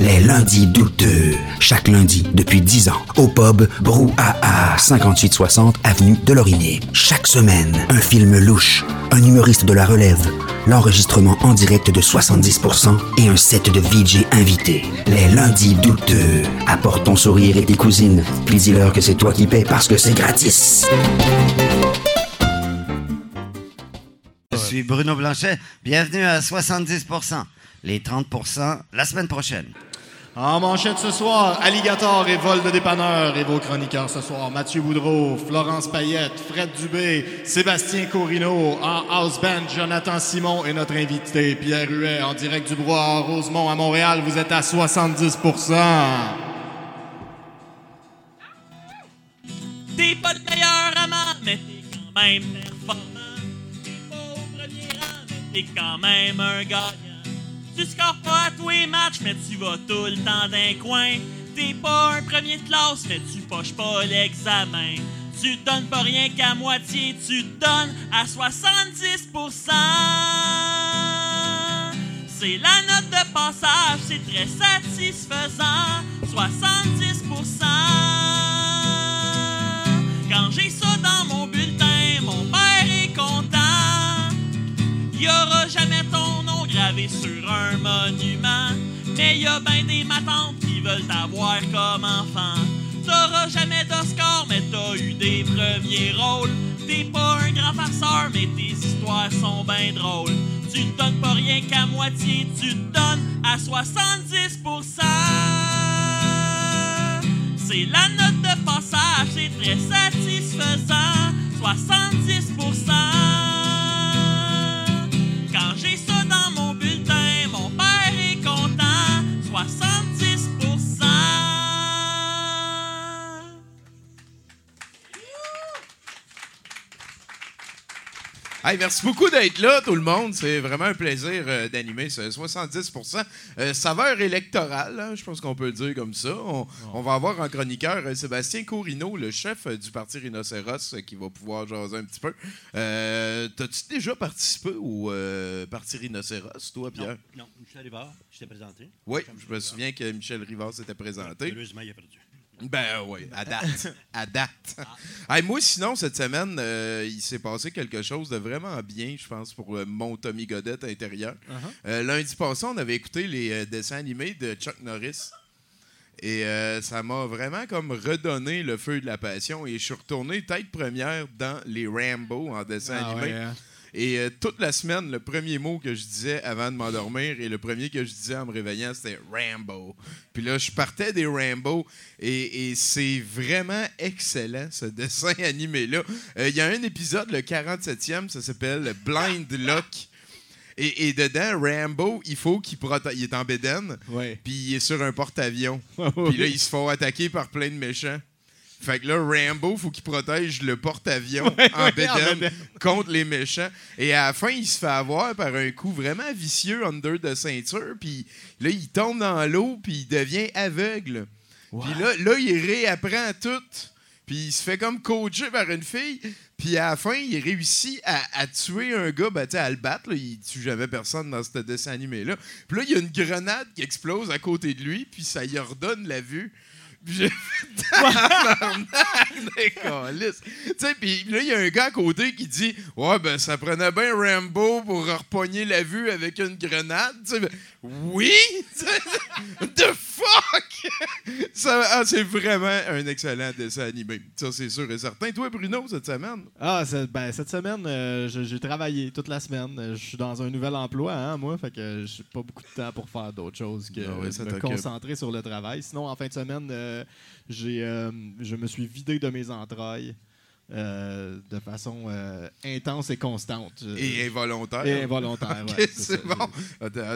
Les lundis douteux. Chaque lundi depuis 10 ans. Au pub Brouhaha, 5860 Avenue de Laurier. Chaque semaine, un film louche, un humoriste de la relève, l'enregistrement en direct de 70% et un set de VJ invités. Les lundis douteux. Apporte ton sourire et tes cousines. Puis dis-leur que c'est toi qui paies parce que c'est gratis. Je suis Bruno Blanchet. Bienvenue à 70%. Les 30% la semaine prochaine. En manchette ce soir, Alligator et Vol de dépanneur et vos chroniqueurs ce soir, Mathieu Boudreau, Florence Payette, Fred Dubé, Sébastien Corino, en house band, Jonathan Simon et notre invité Pierre Huet en direct du Bois à Rosemont à Montréal. Vous êtes à 70% T'es pas le meilleur mais t'es quand même performant. T'es quand même un. Tu scores pas à tous les matchs, mais tu vas tout le temps d'un coin. T'es pas un premier de classe, mais tu poches pas l'examen. Tu donnes pas rien qu'à moitié, tu donnes à 70%. C'est la note de passage, c'est très satisfaisant. 70%. Quand j'ai ça dans mon bulletin, mon père est content. Y aura jamais ton nom gravé sur un monument. Mais y a ben des matantes qui veulent t'avoir comme enfant. T'auras jamais d'Oscar, mais t'as eu des premiers rôles. T'es pas un grand farceur, mais tes histoires sont ben drôles. Tu te donnes pas rien qu'à moitié, tu te donnes à 70%. C'est la note de passage, c'est très satisfaisant. 70%. Hey, merci beaucoup d'être là, tout le monde. C'est vraiment un plaisir euh, d'animer ce 70% Euh, Saveur électorale, hein, je pense qu'on peut le dire comme ça. On, on va avoir en chroniqueur euh, Sébastien Corino, le chef euh, du Parti Rhinocéros, qui va pouvoir jaser un petit peu. T'as-tu déjà participé au Parti Rhinocéros, toi, Pierre? Non, Michel Rivard, je t'ai présenté. Oui, je me souviens que Michel Rivard s'était présenté. Heureusement, il a perdu. Ben oui, à date. à date. Hey, moi, sinon, cette semaine, euh, il s'est passé quelque chose de vraiment bien, je pense, pour euh, mon Tommy Godette intérieur. Euh, lundi passé, on avait écouté les euh, dessins animés de Chuck Norris. Et euh, ça m'a vraiment comme redonné le feu de la passion. Et je suis retourné tête première dans les Rambo en dessin Ah animé. ouais, hein? Et euh, toute la semaine, le premier mot que je disais avant de m'endormir et le premier que je disais en me réveillant, c'était Rambo. Puis là, je partais des Rambo et, et c'est vraiment excellent, ce dessin animé-là. Euh, Il y a un épisode, le 47e, ça s'appelle Blind Luck. Et, et dedans, Rambo, il faut qu'il protège. Il est en bédaine, puis il est sur un porte-avions. Puis là, ils se font attaquer par plein de méchants. Fait que là, Rambo, faut qu'il protège le porte-avions en ouais, en bédaine contre les méchants. Et à la fin, il se fait avoir par un coup vraiment vicieux under de ceinture. Puis là, il tombe dans l'eau, puis il devient aveugle. Puis là, là, il réapprend tout. Puis il se fait comme coacher par une fille. Puis à la fin, il réussit à, à tuer un gars, ben, tu sais, à le battre. là. Il tue jamais personne dans ce dessin animé-là. Puis là, il y a une grenade qui explose à côté de lui, puis ça lui redonne la vue. J'ai. Tu sais, puis là, il y a un gars à côté qui dit Ouais, ben, ça prenait bien Rambo pour repogner la vue avec une grenade. Tu sais, ben, oui! The fuck! Ça, ah, c'est vraiment un excellent dessin animé. Ça, c'est sûr et certain. Toi, Bruno, cette semaine? Ah, ben, cette semaine, euh, j'ai travaillé toute la semaine. Je suis dans un nouvel emploi, hein, moi, fait que j'ai pas beaucoup de temps pour faire d'autres choses que Ah ouais, me concentrer sur le travail. Sinon, en fin de semaine, euh, j'ai, euh, je me suis vidé de mes entrailles euh, de façon euh, intense et constante. Je- Et involontaire. et involontaire, Ok, ouais, c'est bon.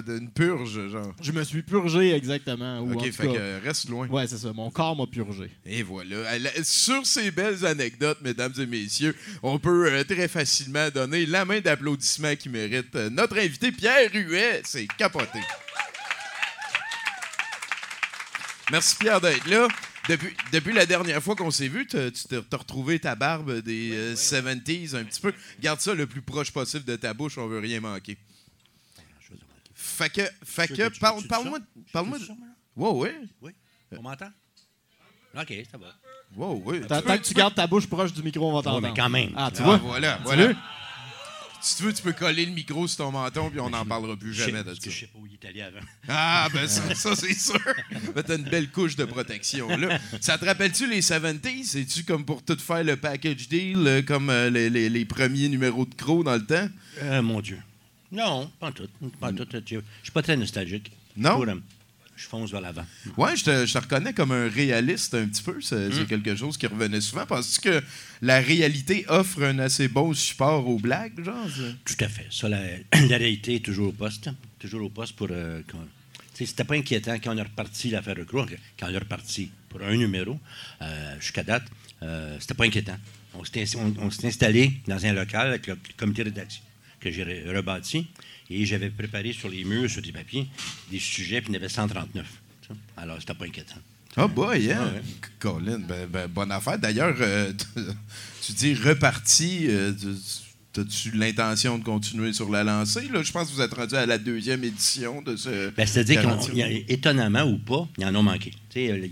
Une purge, genre. Je me suis purgé exactement. Ou Ok, fait cas- que reste loin. Ouais, c'est ça. Mon corps m'a purgé. Et voilà. Sur ces belles anecdotes, mesdames et messieurs, on peut euh, très facilement donner la main d'applaudissement qui mérite euh, notre invité Pierre Huet. C'est capoté. Merci Pierre d'être là. Depuis, depuis la dernière fois qu'on s'est vu, t'as- tu t'es t'as retrouvé ta barbe des euh, 70s un petit peu. Garde ça le plus proche possible de ta bouche, on veut rien manquer. Fait que, fait que, parle- parle-moi. Parle-moi. de- Wow, oui. Oui. On m'entend? OK, ça va. Wow, oui. Tant que tu gardes ta bouche proche du micro, on va Ouais, t'entendre. mais quand même. Ah, tu Ah, vois? voilà, Tu voilà. veux? Si tu veux, tu peux coller le micro sur ton menton, puis on n'en parlera plus jamais de ça. je sais pas où il est allé avant. Ah, ben ça, ça, c'est sûr. T'as une belle couche de protection, là. Ça te rappelle-tu les 70s? C'est-tu comme pour tout faire le package deal, euh, comme euh, les, les- les premiers numéros de Crow dans le temps? Euh, mon Dieu. Non, pas tout. Pas tout. Je je suis pas très nostalgique. Non? Je fonce vers l'avant. Ouais, je te, je te reconnais comme un réaliste un petit peu. C'est c'est quelque chose qui revenait souvent. Penses-tu que la réalité offre un assez bon support aux blagues, genre? ça? Tout à fait. Ça, la, la réalité est toujours au poste. Toujours au poste pour. euh, C'était pas inquiétant quand on a reparti l'affaire de Croix, quand on reparti pour un numéro euh, jusqu'à date. euh, C'était pas inquiétant. On s'était installé dans un local avec le comité de rédaction que j'ai re- rebâti et j'avais préparé sur les murs, sur des papiers, des sujets, puis il y en avait 139. tu sais. Alors, c'était pas inquiétant. Oh boy? Ouais. Colin, ben, ben, bonne affaire. D'ailleurs, euh, tu dis reparti. euh, tu- As-tu l'intention de continuer sur la lancée? Là? Je pense que vous êtes rendu à la deuxième édition de ce. Ben, C'est-à-dire 40. qu'étonnamment ou pas, ils en ont manqué.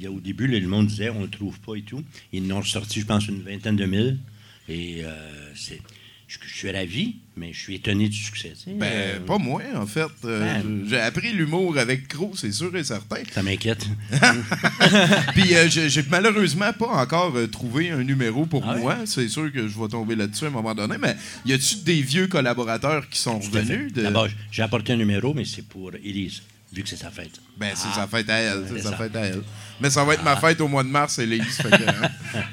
Au début, le monde disait on ne le trouve pas et tout. Ils en ont ressorti, je pense, une vingtaine de mille. Et euh, c'est, je, je suis ravi, mais je suis étonné du succès. tu sais. Ben, Euh, pas moi, en fait. Euh, Ben. J'ai appris l'humour avec Crow, c'est sûr et certain. Ça m'inquiète. Puis euh, j'ai malheureusement pas encore euh, trouvé un numéro pour Ah moi. C'est sûr que je vais tomber là-dessus à un moment donné. Mais y a-tu des vieux collaborateurs qui sont revenus? de- D'abord, j'ai apporté un numéro, mais c'est pour Élise, vu que c'est sa fête. Ben, c'est sa fête à elle. C'est sa fête à elle. Mais ça va être ma fête au mois de mars, Élise. hein.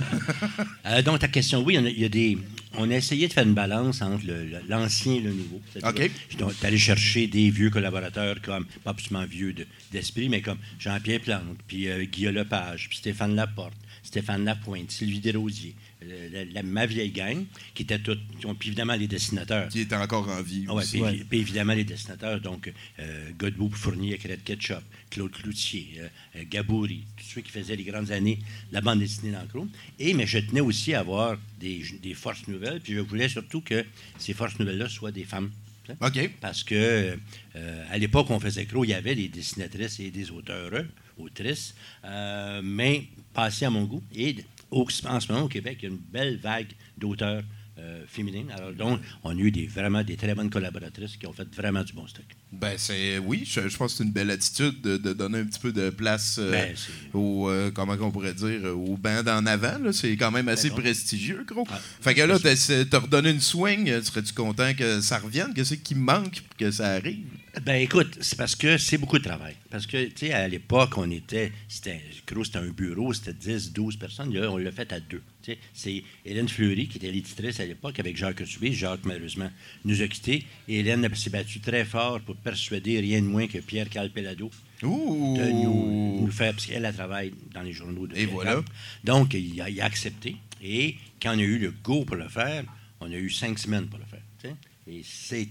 Euh, donc, ta question, oui, il y y, a des. On a essayé de faire une balance entre le- le- l'ancien et le nouveau. C'est-à-dire, OK. Allé chercher des vieux collaborateurs comme, pas absolument vieux de- d'esprit, mais comme Jean-Pierre Plante, puis euh, Guillaume Lepage, puis Stéphane Laporte, Stéphane Lapointe, Sylvie Desrosiers, euh, la, la- ma vieille gang, qui étaient toutes, puis évidemment les dessinateurs. qui est encore en vie. Ah ouais, aussi. puis, puis évidemment les dessinateurs, donc euh, Godbout Fournier avec Red Ketchup, Claude Cloutier, euh, Gabouri, ceux qui faisaient les grandes années de la bande dessinée Chrome. Et mais je tenais aussi à avoir des, des forces nouvelles, puis je voulais surtout que ces forces nouvelles-là soient des femmes. OK. Parce que euh, à l'époque où on faisait Crow, il y avait des dessinatrices et des auteurs, autrices, euh, mais passées à mon goût. Et au- en ce moment, au Québec, il y a une belle vague d'auteurs euh, féminines. Alors donc, on a eu des, vraiment des très bonnes collaboratrices qui ont fait vraiment du bon stock. Ben, c'est. Oui, je, je pense que c'est une belle attitude de, de donner un petit peu de place euh, Ben, au. euh, comment on pourrait dire Au band en avant. C'est quand même assez bon. prestigieux, gros. Ah, fait que là, t'as redonné une swing. Serais-tu content que ça revienne? Qu'est-ce qui manque pour que ça arrive? Ben écoute, c'est parce que c'est beaucoup de travail. Parce que, tu sais, à l'époque, on était, c'était, Crow, c'était un bureau, c'était 10, 12 personnes. Là, on l'a fait à deux. C'est Hélène Fleury, qui était l'éditrice à l'époque, avec Jacques Subé. Jacques, malheureusement, nous a quittés. Et Hélène s'est battue très fort pour persuader rien de moins que Pierre Calpelado Ouh de nous, nous faire, parce qu'elle elle travaille dans les journaux de Et voilà. Donc, il a, il a accepté. Et quand on a eu le go pour le faire, on a eu cinq semaines pour le faire. Et c'est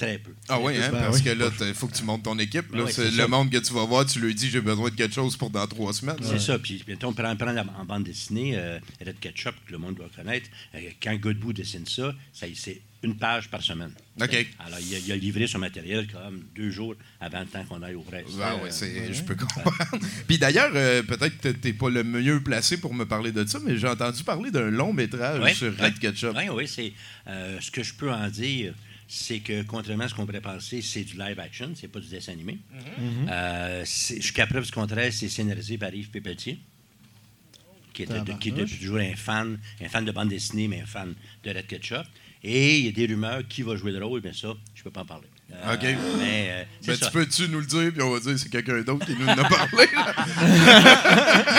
très peu. Ah oui, hein, Ben parce oui. que là, il faut que tu montes ton équipe. là. C'est le ça. monde que tu vas voir, tu lui dis j'ai besoin de quelque chose pour dans trois semaines. C'est ça. Puis, on prend, prend la- en bande dessinée, euh, Red Ketchup, que le monde doit connaître. euh, quand Godbout dessine ça, ça c'est une page par semaine. OK. Alors, il a, il a livré son matériel comme deux jours avant le temps qu'on aille au presse. Ah c'est, je peux comprendre. Puis d'ailleurs, euh, peut-être que t'es pas le mieux placé pour me parler de ça, mais j'ai entendu parler d'un long métrage Ouais, sur. Red Ketchup. Oui, oui, c'est euh, ce que je peux en dire, c'est que contrairement à ce qu'on pourrait penser, c'est du live action, c'est pas du dessin animé. Euh, c'est- Jusqu'à preuve du contraire, c'est scénarisé par Yves qui de- qui est depuis toujours un fan, un fan de bande dessinée, mais un fan de Red Ketchup. Et il y a des rumeurs qui va jouer le rôle, mais ça, je peux pas en parler. Euh, OK. Mais euh, Ben, ça. tu peux-tu nous le dire, puis on va dire que c'est quelqu'un d'autre qui nous en a parlé.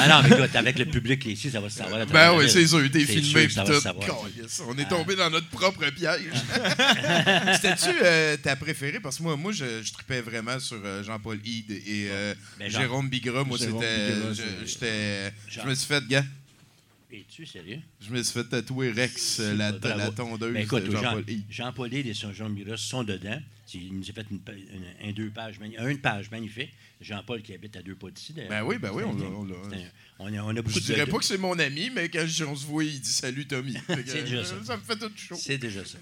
Ah non, mais écoute, avec le public ici, ça va se savoir. Ben oui, c'est sûr, t'es filmé, sûr ça va se tout. savoir. Calisse, On est tombé dans notre propre piège. C'était-tu euh, ta préférée? Parce que moi, moi je, je tripais vraiment sur euh, Jean-Paul Hyde et euh, Ben, Jean- Jérôme Bigra. Moi, c'était. Je- Je me suis fait, gars, Es-tu sérieux? je me suis fait tatouer Rex, euh, la, la tondeuse Ben, écoute, de Jean- Jean-Paul. Jean-Paul Hyde et Jean Miros sont dedans. Il nous a fait une, deux pages, une page magnifique. Jean-Paul qui habite à deux pas d'ici. Ben oui, ben oui, on l'a- on On a, on a beaucoup Je dirais de- pas que c'est mon ami, mais quand je- on se voit, il dit salut Tommy. C'est déjà ça. Ça me fait tout chaud. C'est déjà ça.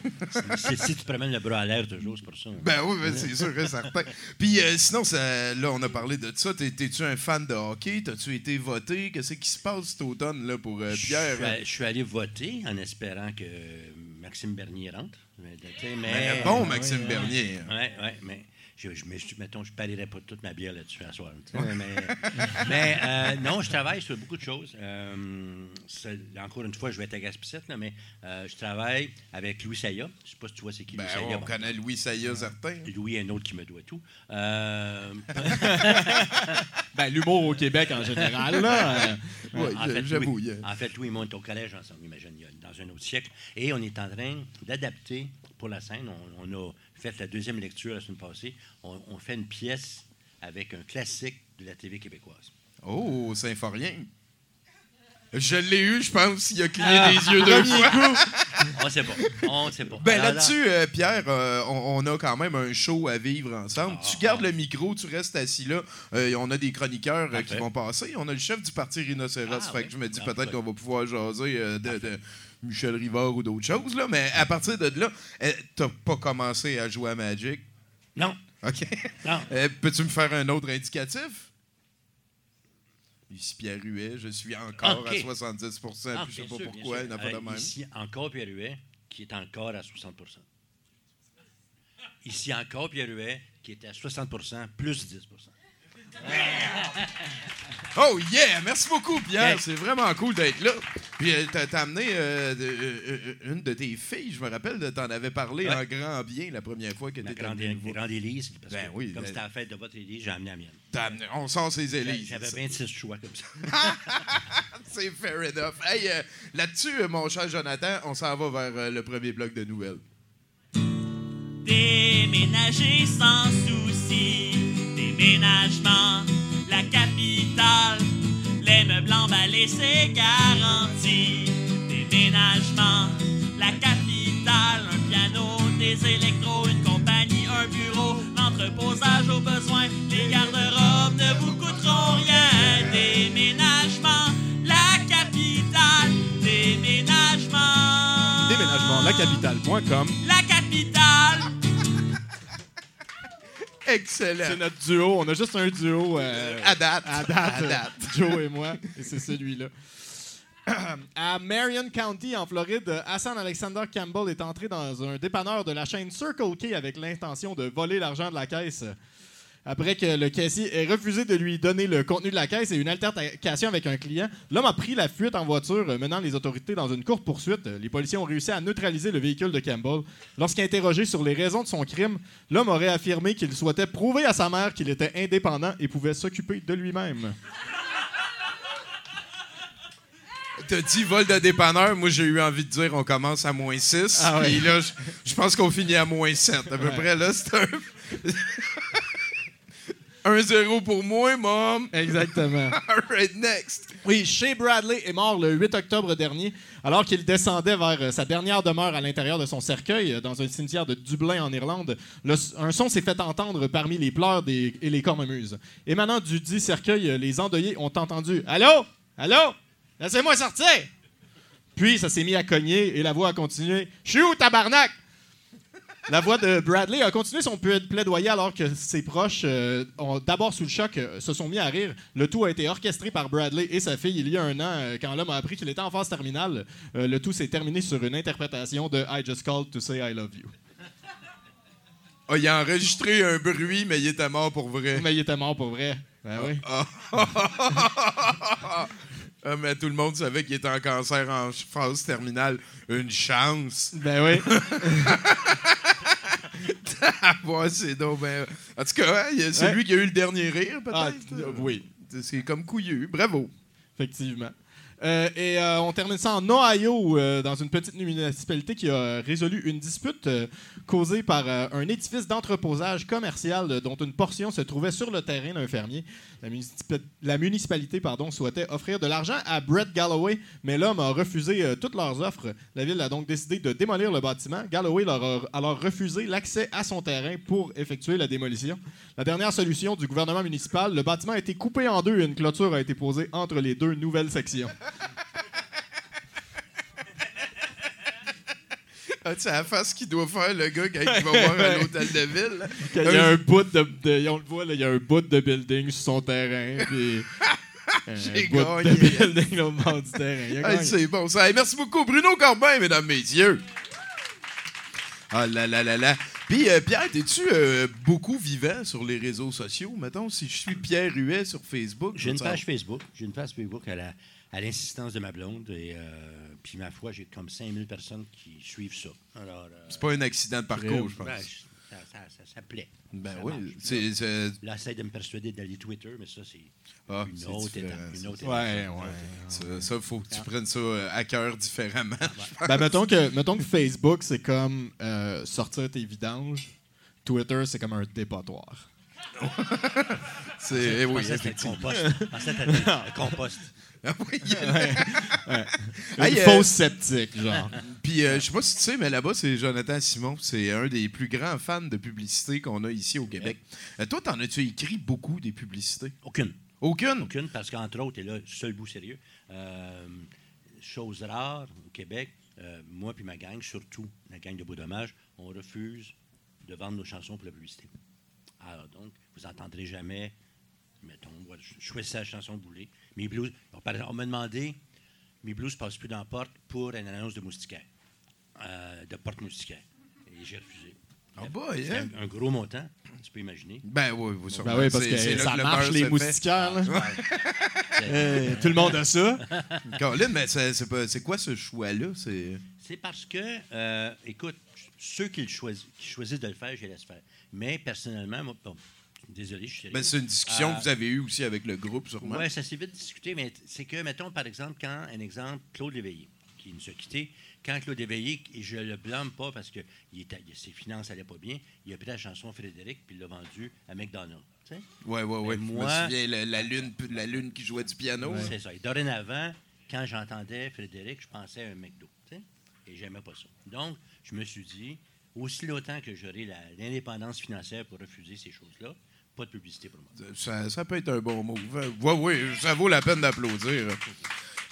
C'est- Si tu promènes le bras à l'air toujours, c'est pour ça. Ben oui, ben c'est sûr et certain. Puis euh, sinon, ça, là, on a parlé de ça. T'es- T'es-tu un fan de hockey? T'as-tu été voté? Qu'est-ce qui se passe cet automne là, pour euh, Pierre? allé- Je suis allé voter en espérant que Maxime Bernier rentre. Mais, Ben, bon, Maxime Bernier. Oui, oui, mais je, je, me suis- mettons, je parierais pas toute ma bière là-dessus à soir. mais mais, euh, non, je travaille sur beaucoup de choses. Euh, encore une fois, je vais être à Gaspicette, là, mais euh, je travaille avec Louis Saya. Je sais pas si tu vois c'est qui Ben, Louis Saya. on Bon, connaît Louis Saya, certain. Louis est un autre qui me doit tout. Euh, Ben, l'humour au Québec en général, là. euh, Oui, en, fait, j'avoue. Louis, en fait, Louis et moi, on est au collège ensemble, imagine, dans un autre siècle. Et on est en train d'adapter pour la scène. On, on a fait la deuxième lecture la semaine passée. On, on fait une pièce avec un classique de la TV québécoise. Oh, Symphorien. Je l'ai eu, je pense. Il a cligné Ah. des yeux deux fois. On sait pas. On sait pas. Ben là-dessus, euh, Pierre, euh, on, on a quand même un show à vivre ensemble. Ah, tu gardes le micro, tu restes assis là. Euh, on a des chroniqueurs qui vont passer. On a le chef du parti Rhinocéros. Ah, fait oui. que je me dis peut-être qu'on va pouvoir jaser de, de Michel Rivard ou d'autres choses. Là. Mais à partir de là, euh, t'as pas commencé à jouer à Magic? Non, OK. non. Euh, Peux-tu me faire un autre indicatif? Ici Pierre Huet, je suis encore à 70 puis Ah, je sais pas sûr, pourquoi, il n'a pas de Euh, même. Ici, encore Pierre Huet, qui est encore à 60% Ici, encore Pierre Huet, qui est à 60% plus 10 Oh yeah! Merci beaucoup, Pierre. C'est vraiment cool d'être là. Puis euh, t'as amené euh, de- euh, une de tes filles, je me rappelle, de t'en avais parlé Ouais. en grand bien la première fois que t'étais grande, venu nous voir. grande Élise, parce Ben que oui, comme ben- c'était la fête de votre Élise, j'ai amené la mienne. T'as amené- On sort ses élises. J'avais ça. 26 choix comme ça. C'est fair enough. Hey, euh, là-dessus, euh, mon cher Jonathan, on s'en va vers euh, le premier bloc de nouvelles. Déménager sans souci, déménagement, la capitale, les meubles emballés, c'est garanti. Déménagement, la capitale, un piano, des électros, une compagnie, un bureau, l'entreposage au besoin, les garde-robes ne vous coûteront rien. Déménagement, la capitale, déménagement. Déménagement, lacapitale.com. La capitale. Excellent. C'est notre duo. On a juste un duo. euh, À date. À date. À date. Joe et moi. Et c'est celui-là. À Marion County, en Floride, Hassan Alexander Campbell est entré dans un dépanneur de la chaîne Circle K avec l'intention de voler l'argent de la caisse. Après que le caissier ait refusé de lui donner le contenu de la caisse et une altercation avec un client, l'homme a pris la fuite en voiture, euh, menant les autorités dans une courte poursuite. Les policiers ont réussi à neutraliser le véhicule de Campbell. Lorsqu'interrogé sur les raisons de son crime, l'homme aurait affirmé qu'il souhaitait prouver à sa mère qu'il était indépendant et pouvait s'occuper de lui-même. T'as dit vol de dépanneur. Moi, j'ai eu envie de dire on commence à moins 6. Ah ouais. Puis là, je, je pense qu'on finit à moins 7. À peu Ouais. près, là, c'est un. 1-0 pour moi, mom. Exactement. All right, next. Oui, Shea Bradley est mort le 8 octobre dernier, alors qu'il descendait vers euh, sa dernière demeure à l'intérieur de son cercueil, euh, dans un cimetière de Dublin, en Irlande. Le- un son s'est fait entendre parmi les pleurs des- et les cornemuses. Émanant du dit cercueil, euh, les endeuillés ont entendu Allô? Allô? Laissez-moi sortir Puis ça s'est mis à cogner et la voix a continué Je suis où, tabarnak? La voix de Bradley a continué son pla- plaidoyer alors que ses proches, euh, ont d'abord sous le choc, euh, se sont mis à rire. Le tout a été orchestré par Bradley et sa fille il y a un an, euh, quand l'homme a appris qu'il était en phase terminale. Le tout s'est terminé sur une interprétation de I Just Called to Say I Love You. Ah, il a enregistré un bruit, mais il était mort pour vrai. Mais il était mort pour vrai. Ben oui. Ah, mais tout le monde savait qu'il était en cancer en phase terminale. Une chance. Ben oui. Ouais, c'est donc ben... En tout cas, hein, c'est Ouais. lui qui a eu le dernier rire, peut-être? Ah, oui, C'est comme couillu. Bravo. effectivement. Euh, et euh, on termine ça en Ohio, euh, dans une petite municipalité qui a résolu une dispute causée par un édifice d'entreposage commercial dont une portion se trouvait sur le terrain d'un fermier. La, municipa- la municipalité pardon, souhaitait offrir de l'argent à Brett Galloway, mais l'homme a refusé toutes leurs offres. La ville a donc décidé de démolir le bâtiment. Galloway leur a alors refusé l'accès à son terrain pour effectuer la démolition. La dernière solution du gouvernement municipal, le bâtiment a été coupé en deux et une clôture a été posée entre les deux nouvelles sections. Ah, tu sais, la face qu'il doit faire, le gars, quand il va voir à l'hôtel de ville. Il y a un bout de, de- on le voit là, il y a un bout de building sur son terrain puis un J'ai bout gagné. de building là, au bord du terrain. Il a Hey, gagné. c'est bon ça. Hey, merci beaucoup, Bruno Corbin, mesdames, messieurs. Ah là là là là. Puis, euh, Pierre, es-tu euh, beaucoup vivant sur les réseaux sociaux? Mettons, si je suis Pierre Huet sur Facebook. J'ai une page Facebook. J'ai une page Facebook à la- à l'insistance de ma blonde. Et euh, puis, ma foi, j'ai comme 5000 personnes qui suivent ça. Alors, euh, C'est pas un accident de parcours, je pense. ben, ça, ça- ça- ça plaît. Ben Ça oui. c'est- c'est- Là, essaie de me persuader d'aller Twitter, mais ça, c'est Ah, une c'est autre étape. Une autre étape. Ouais, ouais. Ça, ça, faut que tu prennes ça euh, à cœur différemment. Ben, mettons, que, mettons que Facebook, c'est comme euh, sortir tes vidanges. Twitter, c'est comme un dépotoir. C'est, eh oui, effectivement. compost. Compost. Ah oui. Une Hey, euh, fausse sceptique, genre. Puis, euh, je sais pas si tu sais, mais là-bas, c'est Jonathan Simon. C'est un des plus grands fans de publicité qu'on a ici au Québec. Euh, toi, t'en as-tu écrit beaucoup des publicités? Aucune. Aucune? Aucune, parce qu'entre autres, et là, seul bout sérieux, euh, chose rare au Québec, euh, moi puis ma gang, surtout la gang de Beau Dommage, on refuse de vendre nos chansons pour la publicité. Alors donc, vous n'entendrez jamais, mettons, je choisis la chanson que vous voulez. Mes blues, on, par exemple, on m'a demandé, mes blues passent plus dans la porte pour une annonce de moustiquaire, euh, de porte moustiquaire. Et j'ai refusé. Ah boy, hein? un, un gros montant, tu peux imaginer. Ben oui, vous. Ben oui, parce C'est- que ça que le marche, les moustiquaires. Euh, tout le monde a ça? Colin, mais c'est, c'est pas- c'est quoi ce choix-là? C'est... C'est parce que, euh, écoute, ceux qui, le choisissent, qui choisissent de le faire, je les laisse faire. Mais personnellement, moi, bon, désolé, je suis. Ben, c'est une discussion Euh, que vous avez eue aussi avec le groupe, sûrement. Oui, ça s'est vite discuté, mais c'est que, mettons, par exemple, quand, un exemple, Claude Léveillé, qui nous a quittés, quand Claude Léveillé, et je le blâme pas parce que il était- ses finances n'allaient pas bien, il a pris la chanson Frédéric puis il l'a vendue à McDonald's. Ouais, ouais, ouais. Mais Je moi- me souviens, la, la lune, la lune qui jouait du piano. C'est ça. Et dorénavant, quand j'entendais Frédéric, je pensais à un McDo. tu sais, Et j'aimais pas ça. Donc, je me suis dit, aussi longtemps que j'aurai l'indépendance financière pour refuser ces choses-là, pas de publicité pour moi. Ça, ça peut être un bon move. Oui, oui, ça vaut la peine d'applaudir.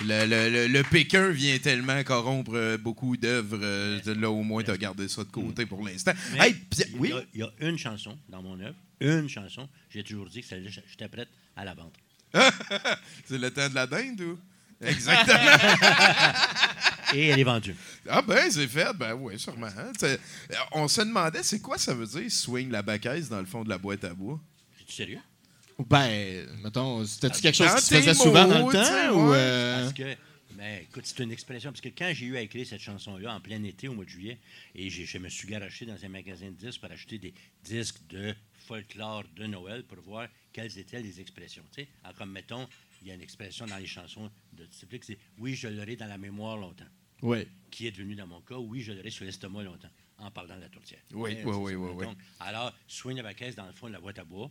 Le, le- le- le Pékin vient tellement corrompre euh, beaucoup d'œuvres. euh, là, au moins, tu as gardé ça de côté pour l'instant. Hey, il, y oui? il y a une chanson dans mon œuvre, une chanson, j'ai toujours dit que j'étais prête à la vendre. C'est le temps de la dinde ou? Exactement. Et elle est vendue. ah ben, c'est fait. Ben oui, sûrement. hein. On se demandait, c'est quoi ça veut dire swing la baquette dans le fond de la boîte à bois? Es-tu sérieux? Ben, mettons, c'était-tu quelque chose qui se faisait souvent dans le temps? Ou, euh, Parce que, ben, écoute, c'est une expression. Parce que quand j'ai eu à écrire cette chanson-là en plein été, au mois de juillet, et j'ai- je me suis garoché dans un magasin de disques pour acheter des disques de folklore de Noël pour voir quelles étaient les expressions. tu sais. Alors, comme, mettons, il y a une expression dans les chansons de que c'est « Oui, je l'aurai dans la mémoire longtemps », Ouais. qui est devenu dans mon cas « Oui, je l'aurai sur l'estomac longtemps », en parlant de la tourtière. Oui, oui, oui, oui, oui. Donc, Alors, swing la caisse dans le fond de la boîte à bois.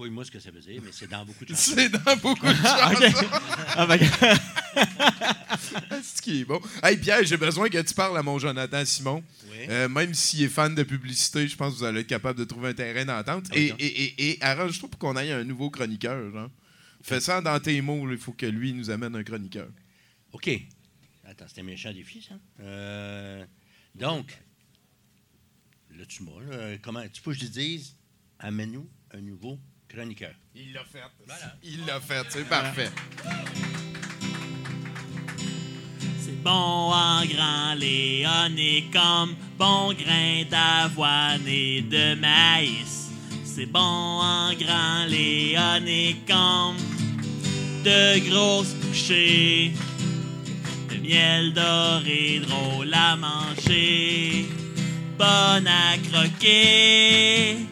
Fouille-moi ce que ça veut dire, mais c'est dans beaucoup de chansons. C'est dans beaucoup de Ah, chansons. ok. Ah, ben, C'est ce qui est bon? Hey Pierre, j'ai besoin que tu parles à mon Jonathan Simon. Oui. Euh, même s'il est fan de publicité, je pense que vous allez être capable de trouver un terrain d'entente. Ah, Et, ok. et, et, et arrange-toi pour qu'on aille un nouveau chroniqueur. Genre. Fais ça dans tes mots. Il faut que lui nous amène un chroniqueur. OK. Attends, c'était un méchant défi, ça. Euh, donc, là, tu m'as, comment, tu peux que je te dise, amène-nous un nouveau chroniqueur. Il l'a fait. Il l'a fait. C'est parfait. C'est bon en grand léoné comme bon grain d'avoine et de maïs. C'est bon en grand léoné comme de grosses bouchées. Le miel doré drôle à manger. Bon à croquer.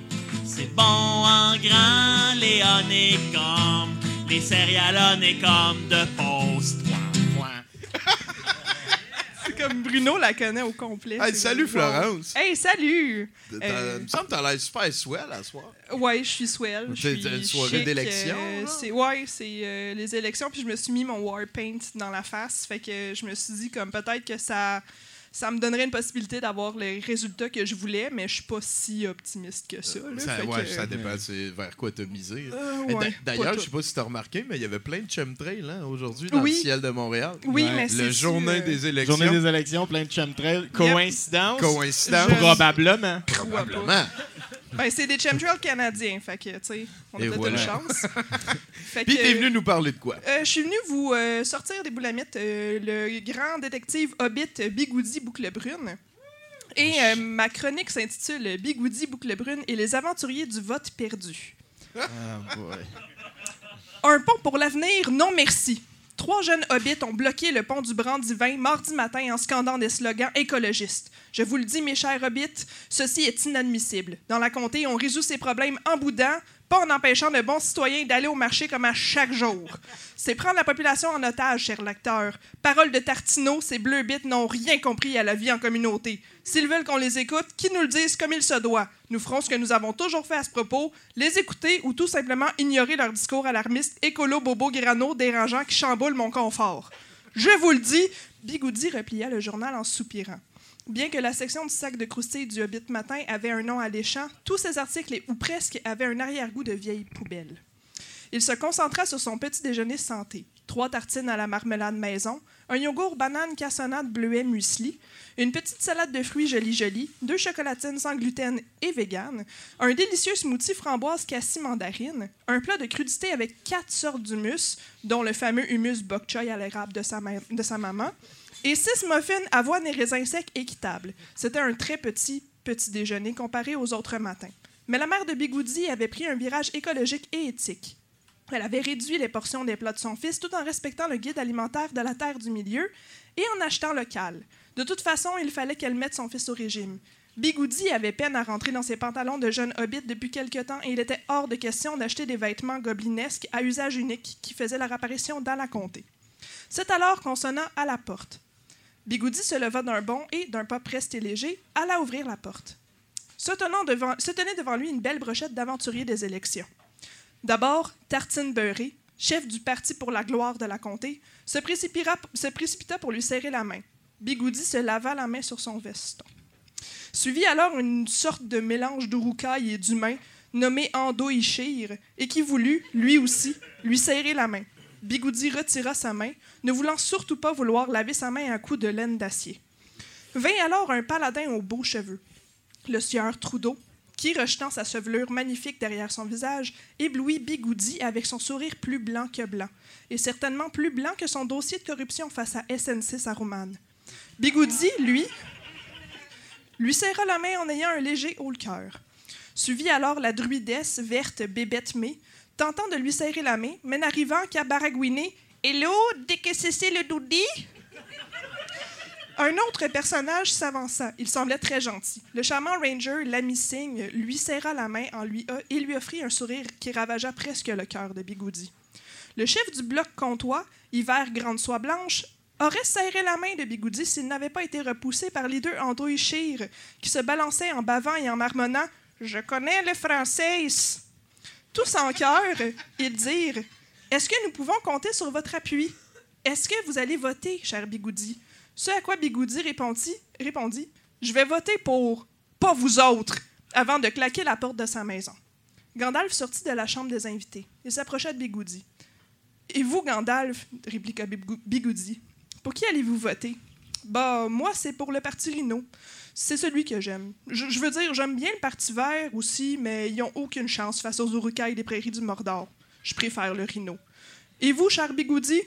C'est bon en grand léoné comme les céréales comme de post. Comme Bruno la connaît au complet. Hey, C'est salut, comme, Florence. Hey, salut! T'as- Euh, Il me semble que t'as l'air super swell à soir. Ouais, je suis swell. je C'est suis une soirée chic, d'élection, euh, là? c'est ouais, c'est euh, les élections puis je me suis mis mon war paint dans la face, fait que je me suis dit comme peut-être que ça ça me donnerait une possibilité d'avoir les résultats que je voulais, mais je suis pas si optimiste que ça. là, Ça, fait ouais, que- ça dépend c'est vers quoi t'as misé. Euh, ouais, D'ailleurs, je sais pas si t'as remarqué, mais il y avait plein de chemtrails hein, aujourd'hui dans Oui. le ciel de Montréal. Oui, Ouais. mais Le c'est journée des élections. Journée des élections, plein de chemtrails. Coïncidence? Coïncidence. Je- Probablement. Probablement. Ben, c'est des chemtrails canadiens, fait que tu sais, on a Et peut-être voilà. une chance. Fait Puis t'es venu nous parler de quoi? Euh, je suis venu vous euh, sortir des boulamites, euh, le grand détective Hobbit Bigoudi Bouclebrune. Et euh, ma chronique s'intitule Bigoudi Bouclebrune et les aventuriers du vote perdu. Un pont pour l'avenir, non merci. Trois jeunes hobbits ont bloqué le pont du Brandivin mardi matin en scandant des slogans écologistes. Je vous le dis, mes chers hobbits, ceci est inadmissible. Dans la comté, on résout ces problèmes en boudant, pas en empêchant de bons citoyens d'aller au marché comme à chaque jour. C'est prendre la population en otage, cher lecteur. Parole de Tartino, ces bleus bits n'ont rien compris à la vie en communauté. S'ils veulent qu'on les écoute, qu'ils nous le disent comme il se doit. Nous ferons ce que nous avons toujours fait à ce propos, les écouter ou tout simplement ignorer leur discours alarmiste, écolo, bobo, grano, dérangeant qui chamboule mon confort. Je vous le dis, Bigoudi replia le journal en soupirant. Bien que la section du sac de croustilles du Hobbit Matin avait un nom alléchant, tous ces articles, ou presque, avaient un arrière-goût de vieille poubelle. Il se concentra sur son petit déjeuner santé. Trois tartines à la marmelade maison, un yogourt banane cassonade bleuet muesli, une petite salade de fruits joli joli, deux chocolatines sans gluten et vegan, un délicieux smoothie framboise cassis mandarine, un plat de crudité avec quatre sortes d'humus, dont le fameux humus bok choy à l'érable de sa maman, et six muffins avoine et raisins secs équitables. C'était un très petit petit déjeuner comparé aux autres matins. Mais la mère de Bigoudi avait pris un virage écologique et éthique. Elle avait réduit les portions des plats de son fils tout en respectant le guide alimentaire de la terre du milieu et en achetant local. De toute façon, il fallait qu'elle mette son fils au régime. Bigoudi avait peine à rentrer dans ses pantalons de jeune hobbit depuis quelque temps et il était hors de question d'acheter des vêtements goblinesques à usage unique qui faisaient leur apparition dans la comté. C'est alors qu'on sonna à la porte. Bigoudi se leva d'un bond et, d'un pas presque et léger, alla ouvrir la porte. Se, devant, se tenait devant lui une belle brochette d'aventuriers des élections. D'abord, Tartine Beurré, chef du Parti pour la gloire de la comté, se, précipita pour lui serrer la main. Bigoudi se lava la main sur son veston. Suivit alors une sorte de mélange d'urukai et d'humain nommé Ando Ishir et qui voulut, lui aussi, lui serrer la main. Bigoudi retira sa main, ne voulant surtout pas vouloir laver sa main à coups de laine d'acier. Vint alors un paladin aux beaux cheveux, le sieur Trudeau, qui, rejetant sa chevelure magnifique derrière son visage, éblouit Bigoudi avec son sourire plus blanc que blanc, et certainement plus blanc que son dossier de corruption face à SNC Saruman. Bigoudi, lui, lui serra la main en ayant un léger haut le cœur. Suivit alors la druidesse verte May, tentant de lui serrer la main, mais n'arrivant qu'à baragouiner Hello, dès que c'est le doudi? Un autre personnage s'avança. Il semblait très gentil. Le charmant ranger, l'ami Singh, lui serra la main en lui et lui offrit un sourire qui ravagea presque le cœur de Bigoudi. Le chef du bloc comtois, hiver grande soie blanche, aurait serré la main de Bigoudi s'il n'avait pas été repoussé par les deux andouilles qui se balançaient en bavant et en marmonnant Je connais le français. Tous en chœur, ils dirent Est-ce que nous pouvons compter sur votre appui? Est-ce que vous allez voter, cher Bigoudi Ce à quoi Bigoudi répondit, répondit Je vais voter pour pas vous autres avant de claquer la porte de sa maison. Gandalf sortit de la chambre des invités. Il s'approcha de Bigoudi. Et vous, Gandalf, répliqua Bigou- Bigoudi, pour qui allez-vous voter Bah, moi, c'est pour le Parti Rhino. C'est celui que j'aime. Je, veux dire, j'aime bien le Parti Vert aussi, mais ils n'ont aucune chance face aux Urukai des prairies du Mordor. Je préfère le Rhino. Et vous, cher Bigoudi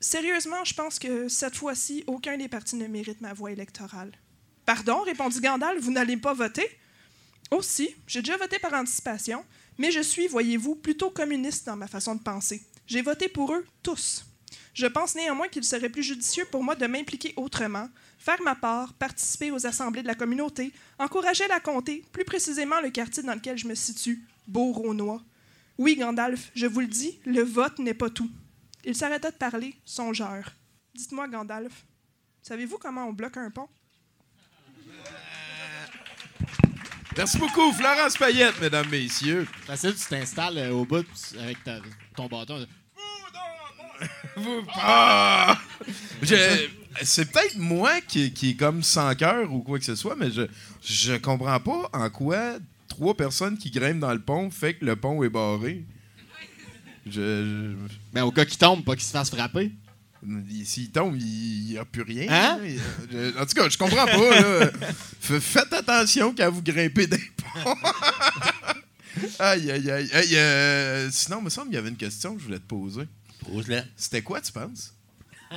Sérieusement, je pense que cette fois-ci, aucun des partis ne mérite ma voix électorale. Pardon, répondit Gandalf, vous n'allez pas voter? Aussi, j'ai déjà voté par anticipation, mais je suis, voyez-vous, plutôt communiste dans ma façon de penser. J'ai voté pour eux tous. Je pense néanmoins qu'il serait plus judicieux pour moi de m'impliquer autrement, faire ma part, participer aux assemblées de la communauté, encourager la comté, plus précisément le quartier dans lequel je me situe, Beauraunois. Oui, Gandalf, je vous le dis, le vote n'est pas tout. Il s'arrêta de parler, songeur. Dites-moi, Gandalf, Savez-vous comment on bloque un pont? Merci beaucoup, Florence Payette, mesdames, messieurs. Facile, tu t'installes euh, au bout avec ta- ton bâton. Vous- Ah! Je- C'est peut-être moi qui, qui est comme sans cœur ou quoi que ce soit, mais je, je comprends pas en quoi trois personnes qui grimpent dans le pont fait que le pont est barré. Je, je- Mais au cas qu'il tombe, pas qu'il se fasse frapper. il- S'il tombe, il n'y a plus rien. Hein? Je- en tout cas, je comprends pas. là. Faites attention quand vous grimpez des ponts. aïe, aïe, aïe. Hey, euh, sinon, il me semble qu'il y avait une question que je voulais te poser. Pose-la. C'était quoi, tu penses?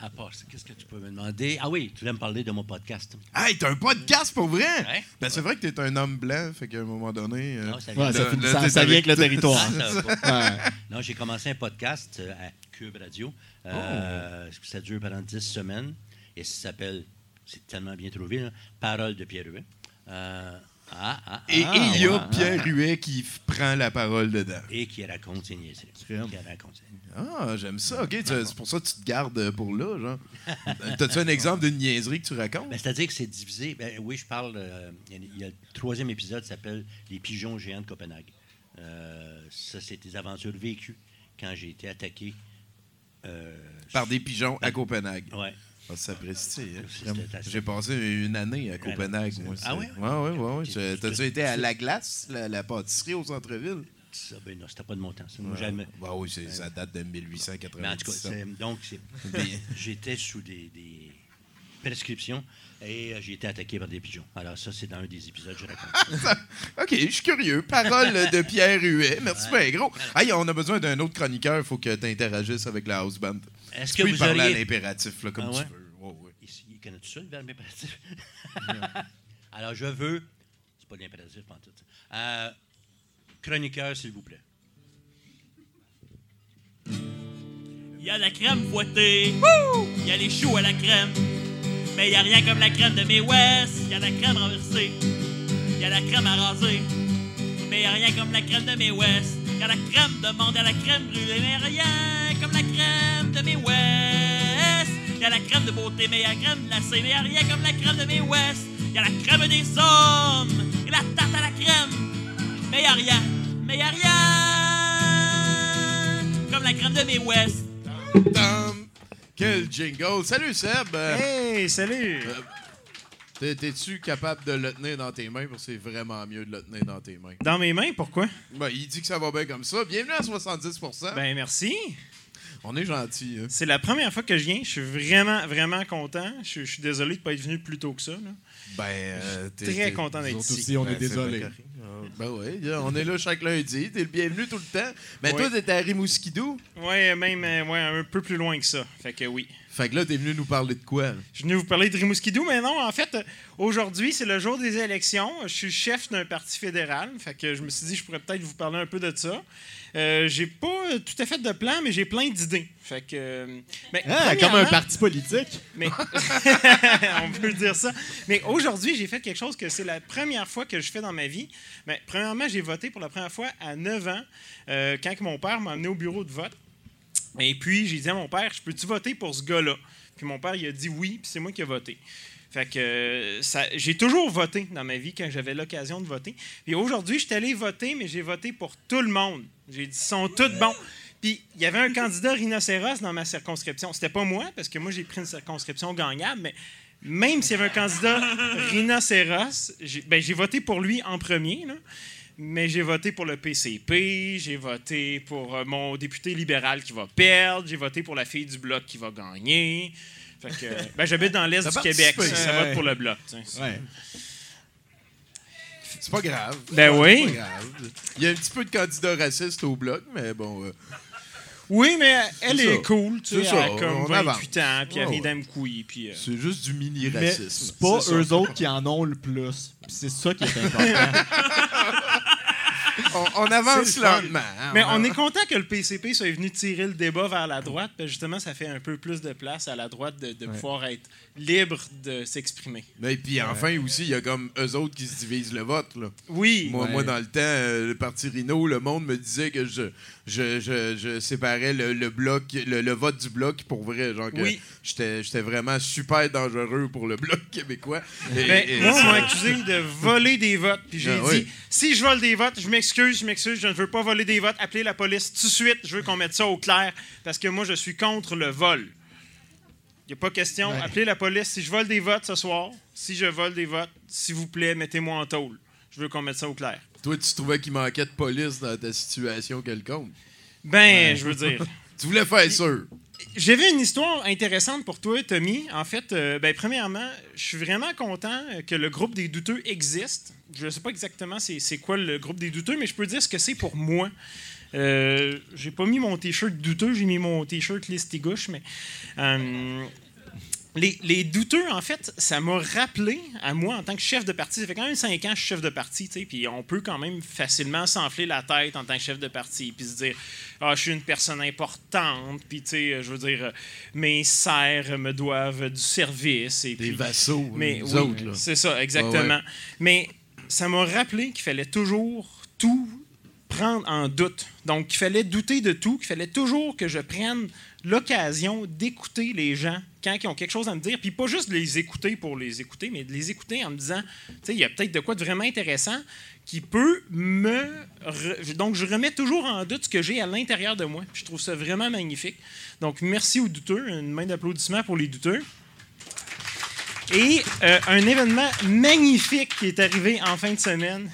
À part ça, qu'est-ce que tu peux me demander? Ah oui, tu voulais me parler de mon podcast. Hey, t'as un podcast pour vrai? Ouais. Ben, c'est vrai que t'es un homme blanc, fait qu'à un moment donné. euh, Non, ça vient Ouais, ça, le- ça- vient avec le territoire. Ah, ça va pas. Ouais. Non, j'ai commencé un podcast euh, à Cube Radio. Euh, Ça dure pendant 10 semaines. Et ça s'appelle, c'est tellement bien trouvé, là, Parole de Pierre Huet. Euh, ah, ah, Et ah, il y a. Pierre Huet qui prend la parole dedans. Et qui raconte ses niaiseries. Qui raconte Ah, j'aime ça. OK, c'est pour ça que tu te gardes pour là, genre. T'as-tu un exemple d'une niaiserie que tu racontes? Ben, C'est-à-dire que c'est divisé. Ben, oui, je parle. euh, il y a- il y a le troisième épisode qui s'appelle Les pigeons géants de Copenhague. Euh, ça, c'est des aventures vécues quand j'ai été attaqué. euh, Par des pigeons à Copenhague. Ouais. Ah, ça apprécie, hein? J'ai passé une année à Copenhague, moi. Ah? Ouais, ouais, ouais. ouais. Ok. Je- T'as-tu été à La Glace, la, la pâtisserie au centre-ville? Ça, ben non, c'était pas de mon temps. ça. Moi, Ouais. jamais- Bah oui, ça date de 1897. Mais en tout cas, donc, j'étais sous des, des prescriptions et euh, j'ai été attaqué par des pigeons. Alors, ça, c'est dans un des épisodes que je raconte. OK, je suis curieux. Parole de Pierre Huet. Merci bien gros. Hey, on a besoin d'un autre chroniqueur. Il faut que tu interagisses avec la house band. Est-ce Tu que peux vous parler à l'impératif, là, comme Ah ouais? tu veux. Ouais, ouais. Ici, connais-tu ça, le verbe impératif? Alors, je veux. C'est pas l'impératif, en tout. Euh, chroniqueur, s'il vous plaît. Il y a la crème fouettée. Il y a les choux à la crème. Mais n'y a rien comme la crème de mes West. Y a la crème renversée. Y a la crème à raser. Mais n'y a rien comme la crème de mes West. Y a la crème de monde, y a la crème brûlée. Mais rien comme la crème de mes West. Y a la crème de beauté, mais y a la crème glacée. Mais n'y a rien comme la crème de mes West. Y a la crème des hommes. Et la tarte à la crème. Mais n'y a rien. Mais n'y a rien comme la crème de mes West. Quel jingle. Salut, Seb. Euh, Hey, salut! t'es- T'es-tu capable de le tenir dans tes mains? Parce que c'est vraiment mieux de le tenir dans tes mains? Dans mes mains, pourquoi? Ben, il dit que ça va bien comme ça. Bienvenue à 70% Ben, merci. On est gentil. Hein? C'est la première fois que je viens. Je suis vraiment, vraiment content. Je, je suis désolé de ne pas être venu plus tôt que ça. là. Ben, euh, t'es- Très content d'être ici. aussi, on Ben, est désolés. c'est Ah, Ben oui, on est là chaque lundi. T'es le bienvenu tout le temps. Mais Oui. toi, t'es à Rimouskidou? Ouais, même euh, ouais, un peu plus loin que ça. Fait que oui. Fait que là, t'es venu nous parler de quoi? là? Je venais vous parler de Rimouskidou, mais non, en fait, euh, aujourd'hui, c'est le jour des élections. Je suis chef d'un parti fédéral. Fait que je me suis dit, je pourrais peut-être vous parler un peu de ça. Euh, j'ai pas euh, tout à fait de plan, mais j'ai plein d'idées. Fait que. euh, ben, Ah, comme un parti politique. Mais on peut dire ça. Mais aujourd'hui, j'ai fait quelque chose que c'est la première fois que je fais dans ma vie. Mais premièrement, j'ai voté pour la première fois à 9 ans, euh, quand que mon père m'a amené au bureau de vote. Et puis, j'ai dit à mon père, je peux-tu voter pour ce gars-là? Puis mon père, il a dit oui, puis c'est moi qui ai voté. Fait que euh, j'ai toujours voté dans ma vie quand j'avais l'occasion de voter. Puis aujourd'hui, je suis allé voter, mais j'ai voté pour tout le monde. J'ai dit, ils sont tous bons. Puis il y avait un candidat rhinocéros dans ma circonscription. C'était pas moi, parce que moi, j'ai pris une circonscription gagnable, mais même s'il y avait un candidat rhinocéros, j'ai, ben, voté pour lui en premier. là. Mais j'ai voté pour le PCP, j'ai voté pour euh, mon député libéral qui va perdre, j'ai voté pour la fille du bloc qui va gagner. Fait que, ben, j'habite dans l'est du Québec, ça vote pour le bloc. Ouais. C'est pas grave. Ben C'est oui. pas grave. Il y a un petit peu de candidats racistes au bloc, mais bon. euh, Oui, mais elle est cool, tu sais, elle a comme on 28 avance. ans, puis elle Ouais, vient ouais. d'Amkoui, puis... euh, c'est juste du mini-racisme. c'est pas ça. eux autres qui en ont le plus. C'est ça qui est important. on, on avance lentement. hein, Mais on est content que le PCP soit venu tirer le débat vers la droite, parce que justement, ça fait un peu plus de place à la droite de, de pouvoir être libre de s'exprimer. Mais puis enfin aussi, il y a comme eux autres qui se divisent le vote. Là. Oui, Moi, Ouais. moi, dans le temps, euh, le parti Rhino, le monde me disait que je, je, je, je séparais le, le bloc, le, le vote du bloc pour vrai. Genre que Oui. j'étais, j'étais vraiment super dangereux pour le bloc québécois. Et- Ben, et moi, on m'a accusé de voler des votes. Puis j'ai Ah dit, oui. si je vole des votes, je m'excuse, je m'excuse, je ne veux pas voler des votes. Appelez la police tout de suite. Je veux qu'on mette ça au clair parce que moi, je suis contre le vol. Il n'y a pas question. Appelez la police. Si je vole des votes ce soir, si je vole des votes, s'il vous plaît, mettez-moi en tôle. Je veux qu'on mette ça au clair. Toi, tu trouvais qu'il manquait de police dans ta situation quelconque. Ben, je veux dire. Tu voulais faire sûr. J'avais une histoire intéressante pour toi, Tommy. En fait, euh, ben, premièrement, je suis vraiment content que le groupe des douteux existe. Je ne sais pas exactement c'est quoi le groupe des douteux, mais je peux dire ce que c'est pour moi. Euh, j'ai pas mis mon t-shirt douteux, j'ai mis mon t-shirt listigouche, mais euh, les, les douteux, en fait, ça m'a rappelé à moi en tant que chef de parti. Ça fait quand même cinq ans que je suis chef de parti, tu sais, puis on peut quand même facilement s'enfler la tête en tant que chef de parti, puis se dire ah, je suis une personne importante, puis tu sais, je veux dire, mes serfs me doivent du service. Et Des vassaux, mais oui, autres. Là. c'est ça, exactement. Mais ça m'a rappelé qu'il fallait toujours tout prendre en doute. Donc, qu'il fallait douter de tout, qu'il fallait toujours que je prenne l'occasion d'écouter les gens quand ils ont quelque chose à me dire, puis pas juste de les écouter pour les écouter, mais de les écouter en me disant, tu sais, il y a peut-être de quoi de vraiment intéressant qui peut me... re- Donc, je remets toujours en doute ce que j'ai à l'intérieur de moi. Je trouve ça vraiment magnifique. Donc, merci aux douteux. Une main d'applaudissement pour les douteux. Et euh, un événement magnifique qui est arrivé en fin de semaine.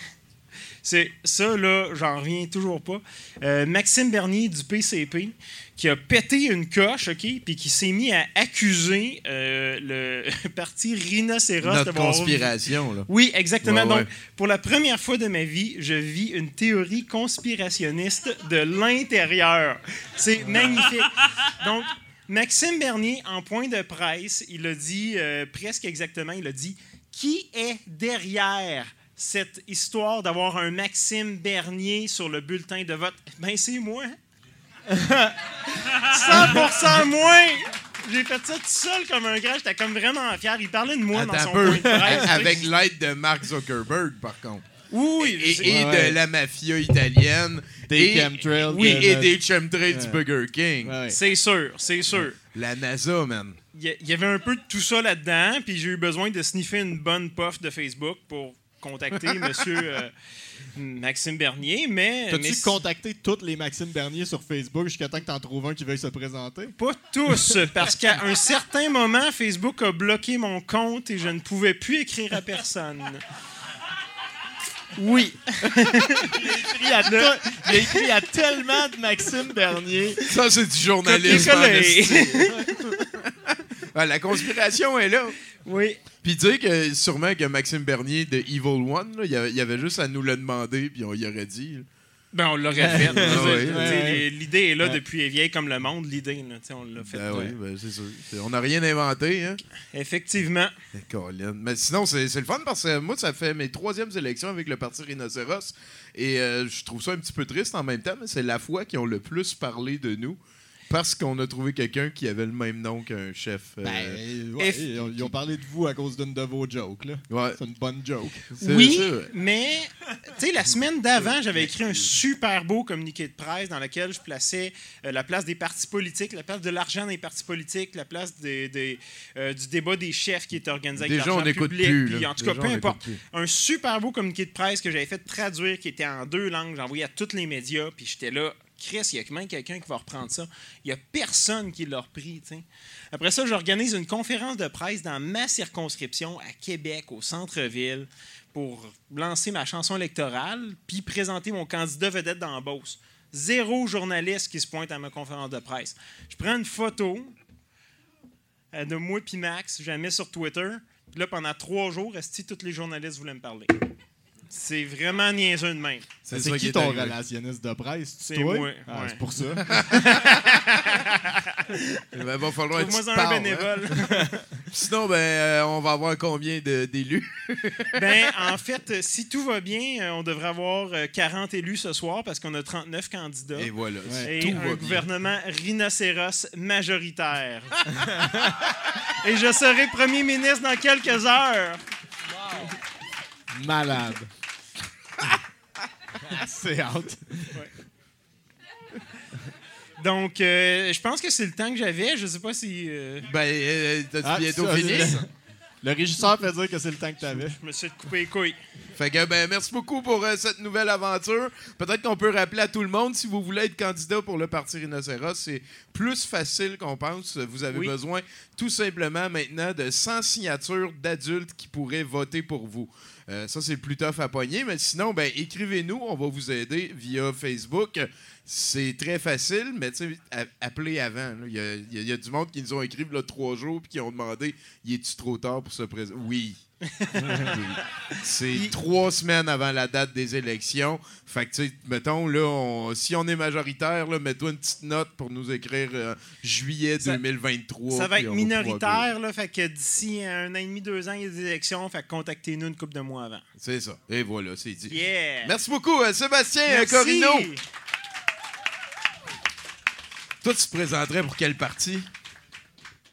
C'est ça, là, j'en reviens toujours pas. Euh, Maxime Bernier du PCP qui a pété une coche, OK, puis qui s'est mis à accuser euh, le parti Rhinocéros Notre d'avoir- conspiration. Là. Oui, exactement. Ouais, ouais. Donc, pour la première fois de ma vie, je vis une théorie conspirationniste de l'intérieur. C'est magnifique. Donc, Maxime Bernier, en point de presse, il a dit euh, presque exactement, il a dit qui est derrière cette histoire d'avoir un Maxime Bernier sur le bulletin de vote Ben c'est moi. 100% moi. J'ai fait ça tout seul comme un grand. J'étais comme vraiment fier. Il parlait de moi Attends dans son peu. point de presse. Avec l'aide de Mark Zuckerberg, par contre. Oui, Et, je- et Ouais. de la mafia italienne. Des et, chemtrails Oui, de et notre- des chemtrails du. Burger King. Ouais. c'est sûr, c'est sûr. La NASA, man. Il y a- il y avait un peu de tout ça là-dedans, puis j'ai eu besoin de sniffer une bonne puff de Facebook pour contacter monsieur euh, Maxime Bernier, mais, mais T'as-tu c- contacté toutes les Maxime Bernier sur Facebook jusqu'à temps que t'en trouves un qui veuille se présenter? pas tous, parce qu'à un certain moment, Facebook a bloqué mon compte et je ne pouvais plus écrire à personne. Oui. Il a, il a écrit à tellement de Maxime Bernier. Ça, c'est du journalisme. Ah, la conspiration est là. Oui. Puis dire que sûrement que Maxime Bernier de Evil One, là, il y avait- il y avait juste à nous le demander, puis on y aurait dit. Ben, on l'aurait fait. L'idée est là Ouais. depuis elle est vieille comme le monde, l'idée. là, tu sais, On l'a fait. Ben ouais. oui, ben, c'est sûr. On n'a rien inventé, hein? Effectivement. Eh, Colin. Mais sinon, c'est c'est le fun parce que moi, ça fait mes troisièmes élections avec le Parti Rhinocéros. Et euh, je trouve ça un petit peu triste en même temps, mais c'est la fois qu'ils ont le plus parlé de nous parce qu'on a trouvé quelqu'un qui avait le même nom qu'un chef. euh, Ben, ouais, F- ils, ont, ils ont parlé de vous à cause d'une de vos jokes. là. ouais. C'est une bonne joke. C'est- Oui, mais tu sais, la semaine d'avant, j'avais écrit un super beau communiqué de presse dans lequel je plaçais euh, la place des partis politiques, la place de l'argent les partis politiques, la place des, des, euh, du débat des chefs qui est organisé avec Déjà, l'argent on n'écoute public. plus. puis en tout cas, peu importe. Un super beau communiqué de presse que j'avais fait traduire, qui était en deux langues. J'ai envoyé à tous les médias, puis j'étais là. Chris, il y a quand même quelqu'un qui va reprendre ça. Il n'y a personne qui l'a repris. Après ça, j'organise une conférence de presse dans ma circonscription à Québec, au centre-ville, pour lancer ma chanson électorale, puis présenter mon candidat vedette dans la Beauce. Zéro journaliste qui se pointe à ma conférence de presse. Je prends une photo euh, de moi puis Max, je la mets sur Twitter. Puis là, pendant trois jours, est tous les journalistes voulaient me parler? C'est vraiment niaiseux de même. C'est ça qui ton relationniste de presse? C'est toi? moi, Ah, ouais. C'est pour ça. Il va falloir que tu Trouve-moi te un hein. bénévole. Sinon, ben, euh, on va avoir combien d'élus? Ben, en fait, euh, si tout va bien, euh, on devrait avoir euh, 40 élus ce soir parce qu'on a 39 candidats. Et voilà. Et Tout un va bien. gouvernement rhinocéros majoritaire. Et je serai premier ministre dans quelques heures. Malade. C'est hâte. Donc, euh, je pense que c'est le temps que j'avais. Je sais pas si. euh, Ben, euh, t'as-tu Ah, bientôt fini? Le, le régisseur fait dire que c'est le temps que t'avais. je me suis coupé les couilles. Fait que, ben, merci beaucoup pour euh, cette nouvelle aventure. Peut-être qu'on peut rappeler à tout le monde, si vous voulez être candidat pour le Parti Rhinocéros, c'est plus facile qu'on pense. Vous avez Oui. besoin tout simplement maintenant de 100 signatures d'adultes qui pourraient voter pour vous. Euh, ça, c'est plus tough à pogner, mais sinon, ben, écrivez-nous, on va vous aider via Facebook. C'est très facile, mais tu sais, appelez avant. Il y a, il y a- il y a du monde qui nous ont écrit là trois jours puis qui ont demandé « Y est-tu trop tard pour se présenter? » Oui. C'est trois semaines avant la date des élections. Fait que, tu sais, mettons, là, on- si on est majoritaire, là, mets-toi une petite note pour nous écrire euh, juillet Ça- 2023. Ça va être minoritaire, là, fait que d'ici un an et demi, deux ans, il y a des élections, fait que contactez-nous une couple de mois avant. C'est ça. Et voilà, c'est dit. Yeah! Merci beaucoup, euh, Sébastien euh, Merci. Corino. Toi, tu te présenterais pour quel parti?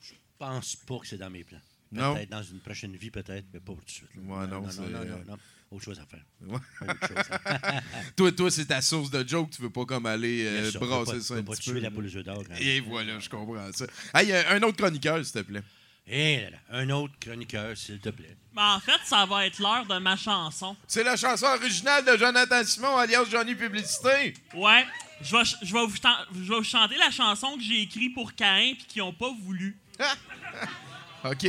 Je pense pas que c'est dans mes plans. Non? Peut-être dans une prochaine vie, peut-être, mais pas tout de suite. Ouais, non, non, non, non, euh, non, non. Autre chose à faire. Ouais. Autre chose. Toi, toi c'est ta source de joke. Tu veux pas comme aller euh, brasser pas- ça un peut pas petit tuer peu. la poule aux d'or. même. Et voilà, je comprends ça. Hey, euh, un autre chroniqueur, s'il te plaît. Et là, là, un autre chroniqueur, s'il te plaît. Ben, en fait, ça va être l'heure de ma chanson. C'est la chanson originale de Jonathan Simon, alias Johnny Publicité. Ouais, je vais, je vais, vous, je vais vous chanter la chanson que j'ai écrite pour Caïn puis qu'ils ont pas voulu. OK.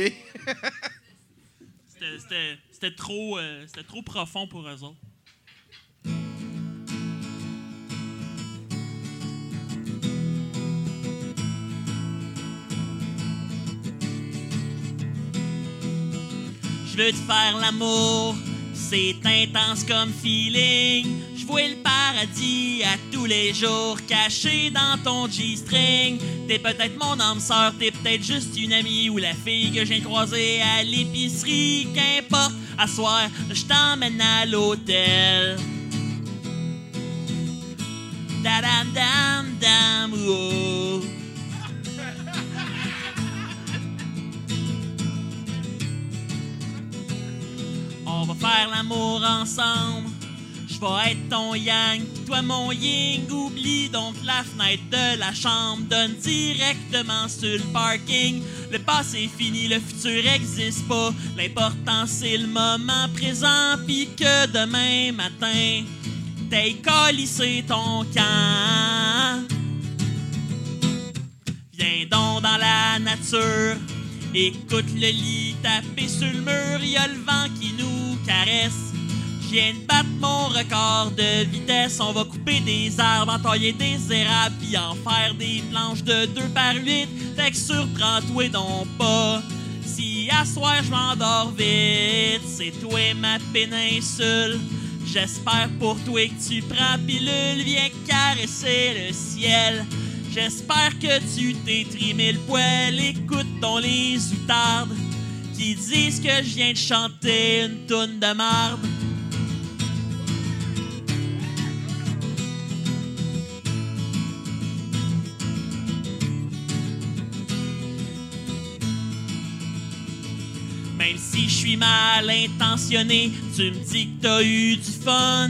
C'était- C'était c'était trop, euh, c'était trop profond pour eux autres. Je veux te faire l'amour, c'est intense comme feeling. Je vois le paradis à tous les jours, caché dans ton G-string. T'es peut-être mon âme sœur, t'es peut-être juste une amie ou la fille que j'ai croisée à l'épicerie. Qu'importe, à soir, je t'emmène à l'hôtel. On va faire l'amour ensemble. Je vais être ton yang, toi mon ying. Oublie donc la fenêtre de la chambre. Donne directement sur le parking. Le passé est fini, le futur existe pas. L'important c'est le moment présent. Puis que demain matin, t'aies colissé ton camp. Viens donc dans la nature. Écoute le lit taper sur le mur, y a le vent qui nous caresse. Je viens de battre mon record de vitesse. On va couper des arbres, entailler des érables, puis en faire des planches de 2 par 8. Fait que surprends-toi donc pas. Si à soir je m'endors vite, c'est toi ma péninsule. J'espère pour toi que tu prends pilule, viens caresser le ciel. J'espère que tu t'es trimé le poil, écoute ton les outardes qui disent que je viens de chanter une toune de marde. Même si je suis mal intentionné, tu me dis que t'as eu du fun.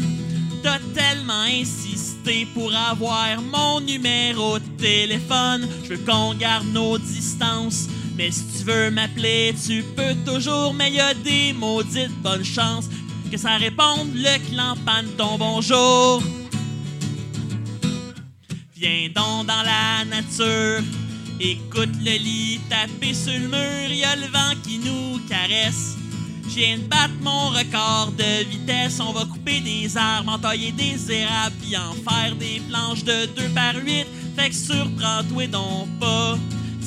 T'as tellement insisté pour avoir mon numéro de téléphone. Je veux qu'on garde nos distances. Mais si tu veux m'appeler, tu peux toujours. Mais y a des maudites bonnes chances que ça réponde le clan panne ton bonjour. Viens donc dans la nature. Écoute le lit taper sur le mur, y a le vent qui nous caresse. Je viens de battre mon record de vitesse. On va couper des arbres, entailler des érables, puis en faire des planches de 2 par 8. Fait que surprends-toi donc pas.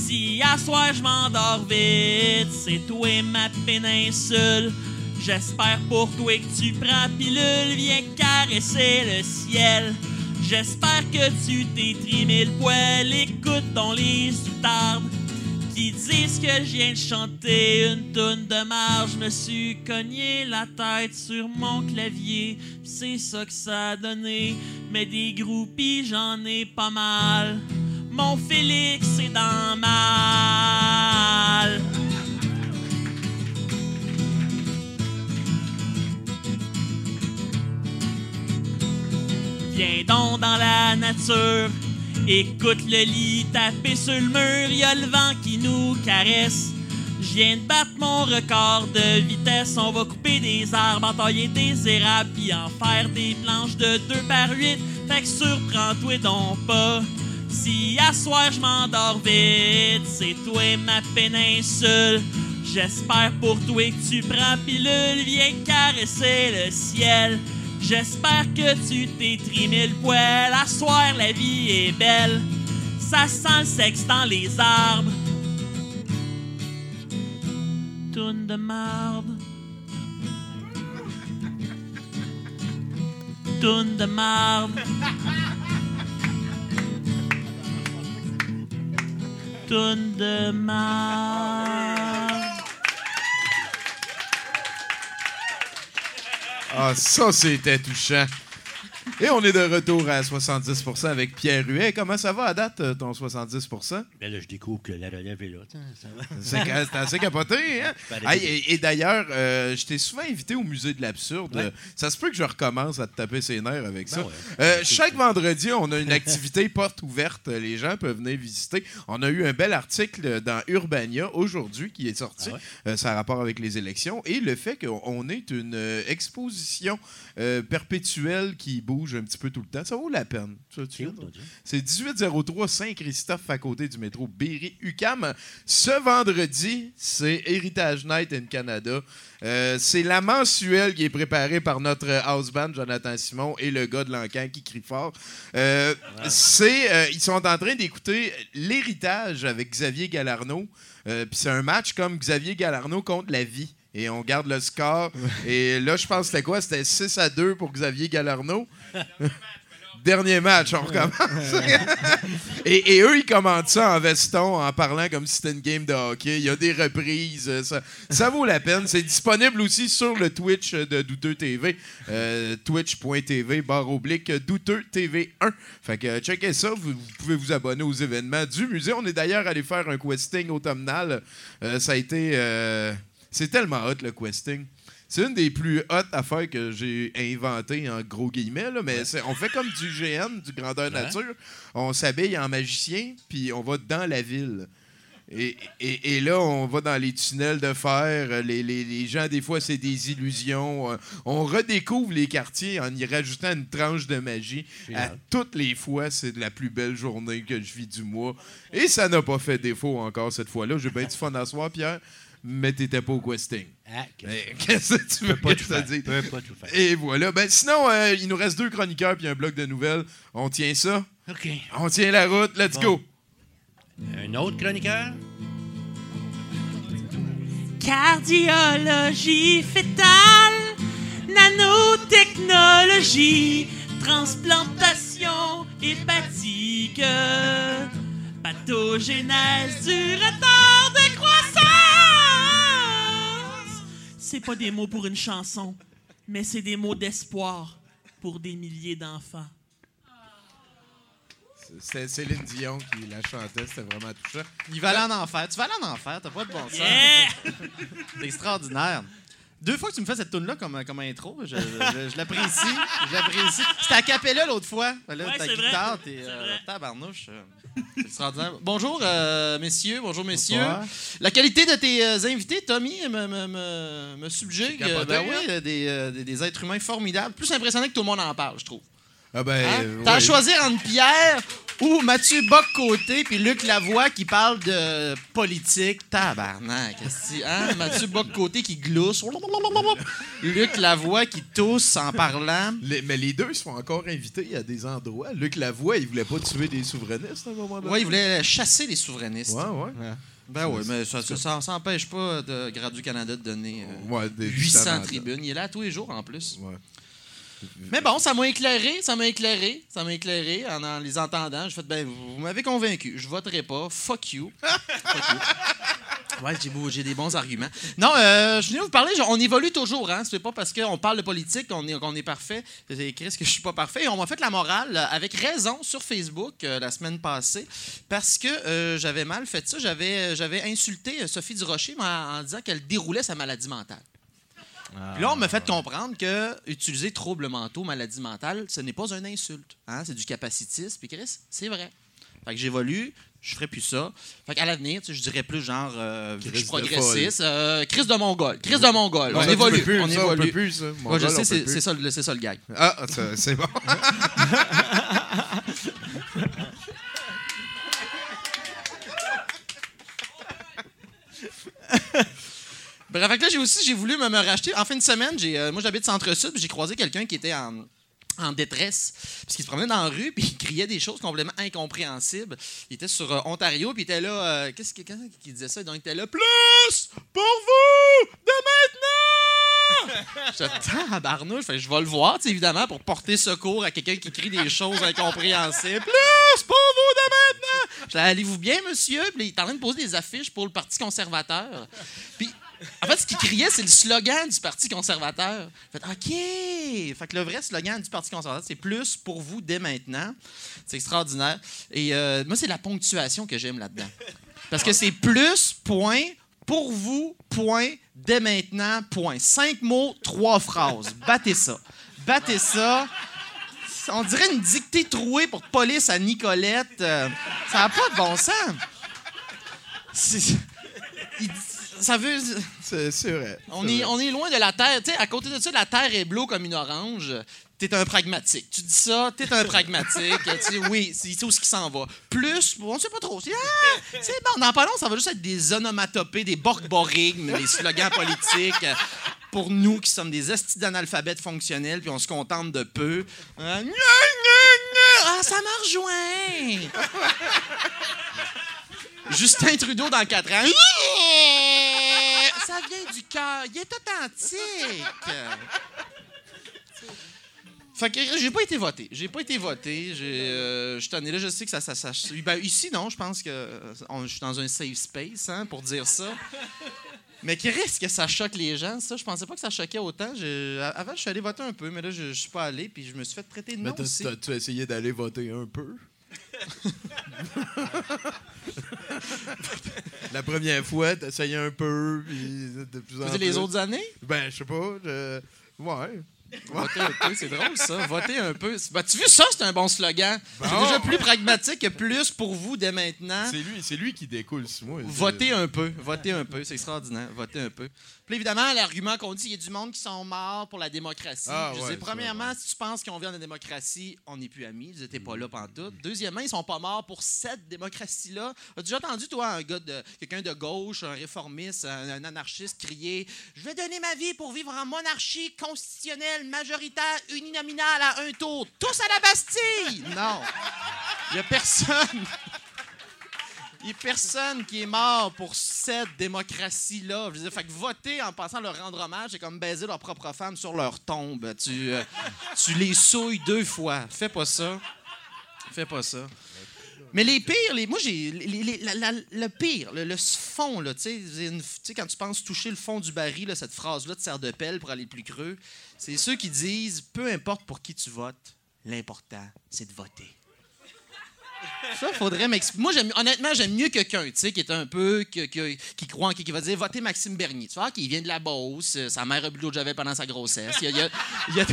Si à je m'endors vite, c'est toi ma péninsule. J'espère pour toi que tu prends pilule, viens caresser le ciel. J'espère que tu t'es trimé le poil, écoute ton les soutardes Pis disent que je viens de chanter une toune de marge. Je me suis cogné la tête sur mon clavier. C'est ça que ça a donné. Mais des groupies, j'en ai pas mal. Mon Félix est dans mal. Viens donc dans la nature. Écoute le lit taper sur le mur, y a le vent qui nous caresse. Je viens de battre mon record de vitesse. On va couper des arbres, entailler des érables, puis en faire des planches de 2 par 8. Fait que surprends-toi donc pas. Si à soir je m'endors vite, c'est toi ma péninsule. J'espère pour toi que tu prends pilule, viens caresser le ciel. J'espère que tu t'es trimé le poil. À soir, la vie est belle. Ça sent le sexe dans les arbres. Toune de marde. Toune de marde. Toune de. Ah, ça, c'était touchant. Et on est de retour à 70% avec Pierre Huet. Comment ça va à date, euh, ton 70 Ben là, je découvre que la relève est là. ça. C'est assez capoté, hein? Hey, et et d'ailleurs, euh, je t'ai souvent invité au musée de l'absurde. Ouais. Ça se peut que je recommence à te taper ses nerfs avec ça. Ben ouais. Euh, chaque vendredi, on a une activité porte ouverte. Les gens peuvent venir visiter. On a eu un bel article dans Urbania aujourd'hui qui est sorti. Ah ouais? Euh, ça a rapport avec les élections et le fait qu'on on est une exposition euh, perpétuelle qui bouge un petit peu tout le temps. Ça vaut la peine. C'est vois? où, ton Dieu? C'est 1803 Saint-Christophe à côté du métro Berry-UQAM. Ce vendredi, c'est Heritage Night in Canada. Euh, c'est la mensuelle qui est préparée par notre house band, Jonathan Simon, et le gars de l'encan qui crie fort. Euh, c'est, euh, ils sont en train d'écouter l'héritage avec Xavier Galarno. Puis c'est un match comme Xavier Galarno contre la vie. Et on garde le score. Et là, je pense que c'était quoi? C'était 6 à 2 pour Xavier Galarno. Dernier match, on recommence. et, et eux, ils commentent ça en veston, en parlant comme si c'était une game de hockey. Il y a des reprises. euh, Ça, ça vaut la peine. C'est disponible aussi sur le Twitch de Douteux TV. euh, Twitch.tv, barre oblique, Douteux TV 1. Fait que euh, checkez ça. Vous, vous pouvez vous abonner aux événements du musée. On est d'ailleurs allé faire un questing automnal. Euh, ça a été... euh, c'est tellement hot, le questing. C'est une des plus hautes affaires que j'ai inventées, en gros guillemets. là, mais on fait comme du GN, du grandeur Ouais. nature. On s'habille en magicien, puis on va dans la ville. Et, et- et là, on va dans les tunnels de fer. Les, les- les gens, des fois, c'est des illusions. Euh, On redécouvre les quartiers en y rajoutant une tranche de magie. À toutes les fois, c'est la plus belle journée que je vis du mois. Et ça n'a pas fait défaut encore cette fois-là. J'ai bien du fun à soir, Pierre, mais t'étais pas au questing. Ah, qu'est-ce que tu veux pas que tout je faire. dise? Peut pas tout faire. Et voilà. Ben, sinon, euh, il nous reste deux chroniqueurs puis un bloc de nouvelles. On tient ça? OK. On tient la route. Let's Bon. go. Un autre chroniqueur? Cardiologie fétale, nanotechnologie, transplantation hépatique, pathogénèse du retard de croissance. C'est pas des mots pour une chanson, mais c'est des mots d'espoir pour des milliers d'enfants. C'est Céline Dion qui la chantait. C'était vraiment touchant. Il va aller en enfer. Tu vas aller en enfer, t'as pas de bon sens. Yeah! C'est extraordinaire. Deux fois que tu me fais cette tune là comme, comme intro, je, je- je l'apprécie. Je l'apprécie. C'était à Capella l'autre fois. Là, Ouais, ta guitare, t'es euh, tabarnouche. euh, extraordinaire. Bonjour, euh, messieurs. Bonjour, messieurs. Bonsoir. La qualité de tes euh, invités, Tommy, me, me, me, me subjugue. Capoté, Ben hein? oui, euh, des, euh, des, des êtres humains formidables. Plus impressionnant que tout le monde en parle, je trouve. Ah ben, Hein? euh, T'as à choisir entre Pierre ou Mathieu Bock-Côté puis Luc Lavoie qui parle de politique. Tabarnak, que- hein? Mathieu Bock-Côté qui glousse. Luc Lavoie qui tousse en parlant. Les- mais les deux se font encore inviter à des endroits. Luc Lavoie, il voulait pas tuer des souverainistes à un moment donné. Ouais, il voulait chasser les souverainistes. Ouais, ouais. Ben oui, mais ça ça, ça empêche pas de Gradu Canada de donner euh, Ouais, des- 800 justement, tribunes. Il est là tous les jours en plus. Ouais. Mais bon, ça m'a éclairé, ça m'a éclairé, ça m'a éclairé en, en les entendant. J'ai fait, ben, vous, vous m'avez convaincu, je voterai pas, fuck you. Fuck you. Ouais, j'ai, des bons arguments. Non, euh, je viens vous parler, on évolue toujours, hein. C'est pas parce qu'on parle de politique qu'on est, qu'on est parfait. J'ai écrit ce que je suis pas parfait? Et on m'a fait la morale, euh, avec raison, sur Facebook euh, la semaine passée, parce que euh, j'avais mal fait ça. J'avais, j'avais insulté Sophie Durocher en, en disant qu'elle déroulait sa maladie mentale. Puis là, on m'a fait comprendre que utiliser troubles mentaux, maladie mentale, ce n'est pas une insulte. Hein? C'est du capacitisme. Puis Chris, c'est vrai. Fait que j'évolue, je ferai plus ça. Fait qu'à l'avenir, tu sais, je dirais plus genre, euh, je suis progressiste, euh, Chris de Mongol. Chris de Mongol. Ouais, on ça, évolue. plus, on ça, on évolue. peut plus, ça. Ouais, Mongol, je on sais, c'est ça, le- c'est ça le gag. Ah, c'est bon. Bref, là, j'ai aussi j'ai voulu me, me racheter. En fin de semaine, j'ai, euh, moi, j'habite Centre-Sud, j'ai croisé quelqu'un qui était en, en détresse, parce qu'il se promenait dans la rue, puis il criait des choses complètement incompréhensibles. Il était sur euh, Ontario, puis il était là. euh, qu'est-ce qu'il disait ça? Donc, il était là. Plus pour vous de maintenant! J'étais tabarnouche. Fait je vais le voir, évidemment, pour porter secours à quelqu'un qui crie des choses incompréhensibles. Plus pour vous de maintenant! Je allez-vous bien, monsieur? Puis il est en train de poser des affiches pour le Parti conservateur. Puis, en fait, ce qu'il criait, c'est le slogan du Parti conservateur. Fait, OK! Fait que le vrai slogan du Parti conservateur, c'est plus pour vous dès maintenant. C'est extraordinaire. Et euh, moi, c'est la ponctuation que j'aime là-dedans. Parce que c'est plus, point, pour vous, point, dès maintenant, point. Cinq mots, trois phrases. Battez ça. Battez ça. On dirait une dictée trouée pour police à Nicolette. Euh, ça n'a pas de bon sens. Il- ça veut. C'est c'est vrai. On c'est est, vrai. on est loin de la Terre. Tu sais, à côté de ça, la Terre est bleue comme une orange. T'es un pragmatique. Tu dis ça, t'es un pragmatique. tu sais, oui, c'est où ce qui s'en va. Plus, on sait pas trop. C'est ah, bon. Dans pas long, ça va juste être des onomatopées, des borborigmes, des slogans politiques. Pour nous qui sommes des estis d'analphabètes fonctionnels, puis on se contente de peu. Euh, ah, ça m'a rejoint! Justin Trudeau dans 4 ans. Ça vient du cœur. Il est authentique. Fait que j'ai pas été voté. J'ai pas été voté. Euh, je suis. Là, je sais que ça. ça, ça- ben, ici, non, je pense que euh, on- je suis dans un safe space hein, pour dire ça. Mais qui risque que ça choque les gens, ça? Je pensais pas que ça choquait autant. Avant, je suis allé voter un peu, mais là, je, je suis pas allé, puis je me suis fait traiter de Mais non t'as- aussi. t'as- tu as essayé d'aller voter un peu? La première fois, essayé un peu, puis de plus en Vous plus. les autres années? Ben, je sais pas. je- Ouais. Voter un peu, c'est drôle ça. Voter un peu. Ben, tu vois, ça, c'est un bon slogan. C'est Bon. déjà plus pragmatique que plus pour vous dès maintenant. C'est lui, c'est lui qui découle sur moi. Votez un peu. Votez un peu. C'est extraordinaire. Votez un peu. Puis évidemment, l'argument qu'on dit, il y a du monde qui sont morts pour la démocratie. Ah, Je ouais, dis, ça, premièrement, si tu penses qu'on vient de la démocratie, on n'est plus amis. Vous n'étiez pas là pantoute. Deuxièmement, ils sont pas morts pour cette démocratie-là. As-tu déjà entendu, toi, un gars de quelqu'un de gauche, un réformiste, un, un anarchiste crier Je vais donner ma vie pour vivre en monarchie constitutionnelle, majoritaire, uninominale à un tour, tous à la Bastille! Non. Il n'y a personne. Il n'y a personne qui est mort pour cette démocratie-là. Je veux dire, fait que voter en pensant leur rendre hommage, c'est comme baiser leur propre femme sur leur tombe. Tu, euh, tu les souilles deux fois. Fais pas ça. Fais pas ça. Mais les pires, moi, j'ai. le pire, le, fond, là, tu sais, quand tu penses toucher le fond du baril, cette phrase-là te sert de pelle pour aller plus creux. C'est ceux qui disent peu importe pour qui tu votes, l'important, c'est de voter. Ça, faudrait m'expliquer. Moi, honnêtement, j'aime mieux quelqu'un, tu sais, qui est un peu, qui croit en qui, qui va dire votez Maxime Bernier. Tu vois, qui vient de la Beauce, euh, sa mère a bu l'eau de javel pendant sa grossesse. Il y a, il y a- il y a-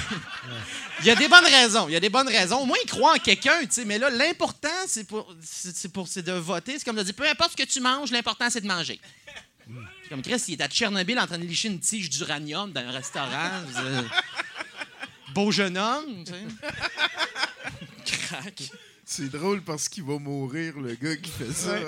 il y a des bonnes raisons. Il y a des bonnes raisons. Au moins, il croit en quelqu'un, tu sais. Mais là, l'important, c'est pour, c'est c'est pour, c'est de voter. C'est comme de dire peu importe ce que tu manges, l'important, c'est de manger. C'est Comme Chris, il est à Tchernobyl en train de licher une tige d'uranium dans un restaurant. Beau jeune homme, tu sais. Crac. C'est drôle parce qu'il va mourir, le gars qui fait ça.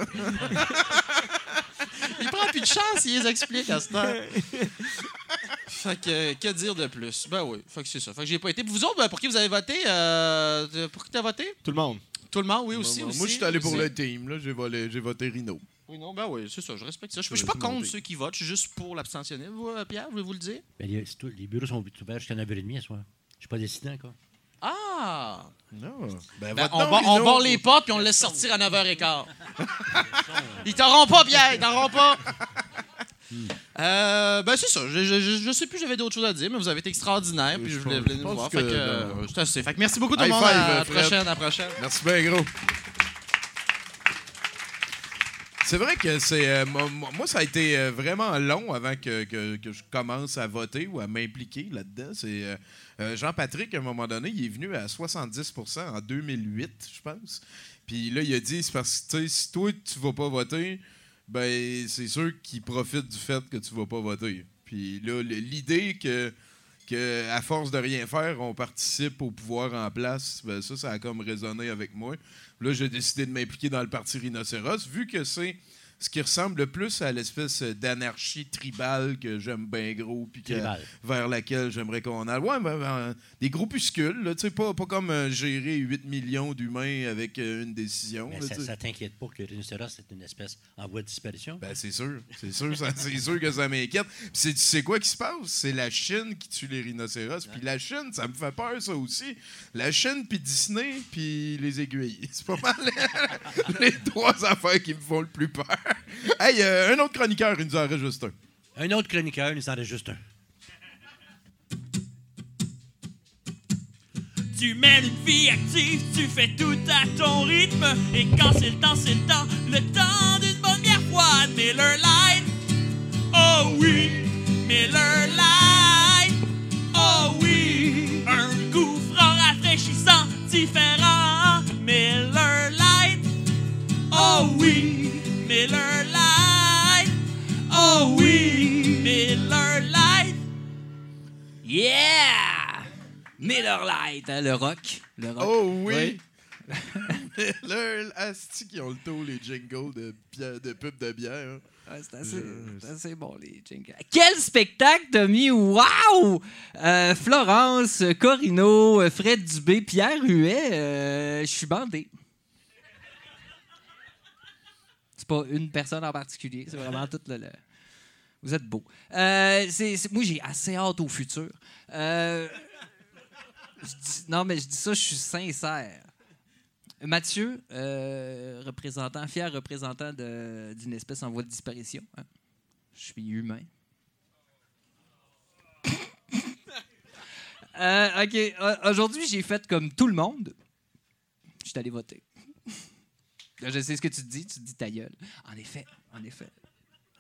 Il prend plus de chance, il les explique à cette heure. Fait que, que dire de plus? Ben oui, fait que c'est ça. Fait que j'ai pas été. Vous autres, ben, pour qui vous avez voté? Euh, pour qui t'as voté? Tout le monde. Tout le monde, oui, aussi. Moi, aussi, moi, je suis allé pour le team. Là. J'ai, j'ai voté Rino. Oui, non, ben oui, c'est ça, je respecte ça. Je, je Je suis pas contre monter. ceux qui votent, je suis juste pour l'abstentionnisme. Vous, euh, Pierre, voulez-vous le dire? Ben, les, c'est tout- les bureaux sont ouverts jusqu'à 9h30 ce soir. Je suis pas décidé encore. Ah! Non. Ben, Ben, on, va- on barre les portes puis on le laisse sortir à 9h15. Ils t'auront pas, Pierre, ils t'auront pas. Euh, ben c'est ça. Je, je, sais plus, j'avais d'autres choses à dire, mais vous avez été extraordinaire. Puis je voulais venir vous voir. que- Fait que, euh, c'est assez. Fait que merci beaucoup tout le monde. five, à la prochaine, à la prochaine. Merci bien gros. C'est vrai que c'est. euh, moi, ça a été euh, vraiment long avant que, que- je commence à voter ou à m'impliquer là-dedans. C'est euh, Jean-Patrick, à un moment donné, il est venu à 70% en 2008, je pense. Puis là, il a dit c'est parce que si toi, tu vas pas voter, ben c'est sûr qu'il profite du fait que tu vas pas voter. Puis là, l'idée que que à force de rien faire, on participe au pouvoir en place, ben ça, ça a comme résonné avec moi. Là, j'ai décidé de m'impliquer dans le parti Rhinocéros, vu que c'est ce qui ressemble le plus à l'espèce d'anarchie tribale que j'aime bien gros, puis vers laquelle j'aimerais qu'on aille. Ouais, ben, ben, des groupuscules, là, tu sais, pas, pas comme euh, gérer 8 millions d'humains avec euh, une décision. Mais là, ça, t'inquiète pas que le rhinocéros c'est une espèce en voie de disparition? Ben, c'est sûr. C'est sûr, c'est sûr que ça m'inquiète. C'est- sais quoi qui se passe? C'est la Chine qui tue les rhinocéros. Puis la Chine, ça me fait peur, ça aussi. La Chine, puis Disney, puis les aiguilles. C'est pas mal les trois affaires qui me font le plus peur. Hey, euh, un autre chroniqueur, il nous en reste juste un. Un autre chroniqueur, il nous en reste juste un. Tu mènes une vie active, tu fais tout à ton rythme. Et quand c'est le temps, c'est le temps, le temps d'une bonne bière. Miller Lite, oh oui, Miller Lite, oh oui. Un goût franc, rafraîchissant, différent. Miller Lite, oh oui, Miller Lite, oh oui, Miller Lite. Yeah! Miller Lite, hein, le rock. Le rock. Oh oui! Là, asti qui ont le taux, les jingles de, de pub de bière. Ouais, c'est assez, bon, les jingles. Quel spectacle, Tommy! Wow! Euh, Florence, Corino, Fred Dubé, Pierre Huet, euh, je suis bandé. C'est pas une personne en particulier, c'est vraiment tout le. Vous êtes beau. Euh, moi, j'ai assez hâte au futur. Euh, non, mais je dis ça, je suis sincère. Mathieu, euh, représentant, fier représentant d'une espèce en voie de disparition. hein. Je suis humain. OK. Aujourd'hui, j'ai fait comme tout le monde. Je suis allé voter. Je sais ce que tu dis. Tu dis ta gueule. En effet, en effet.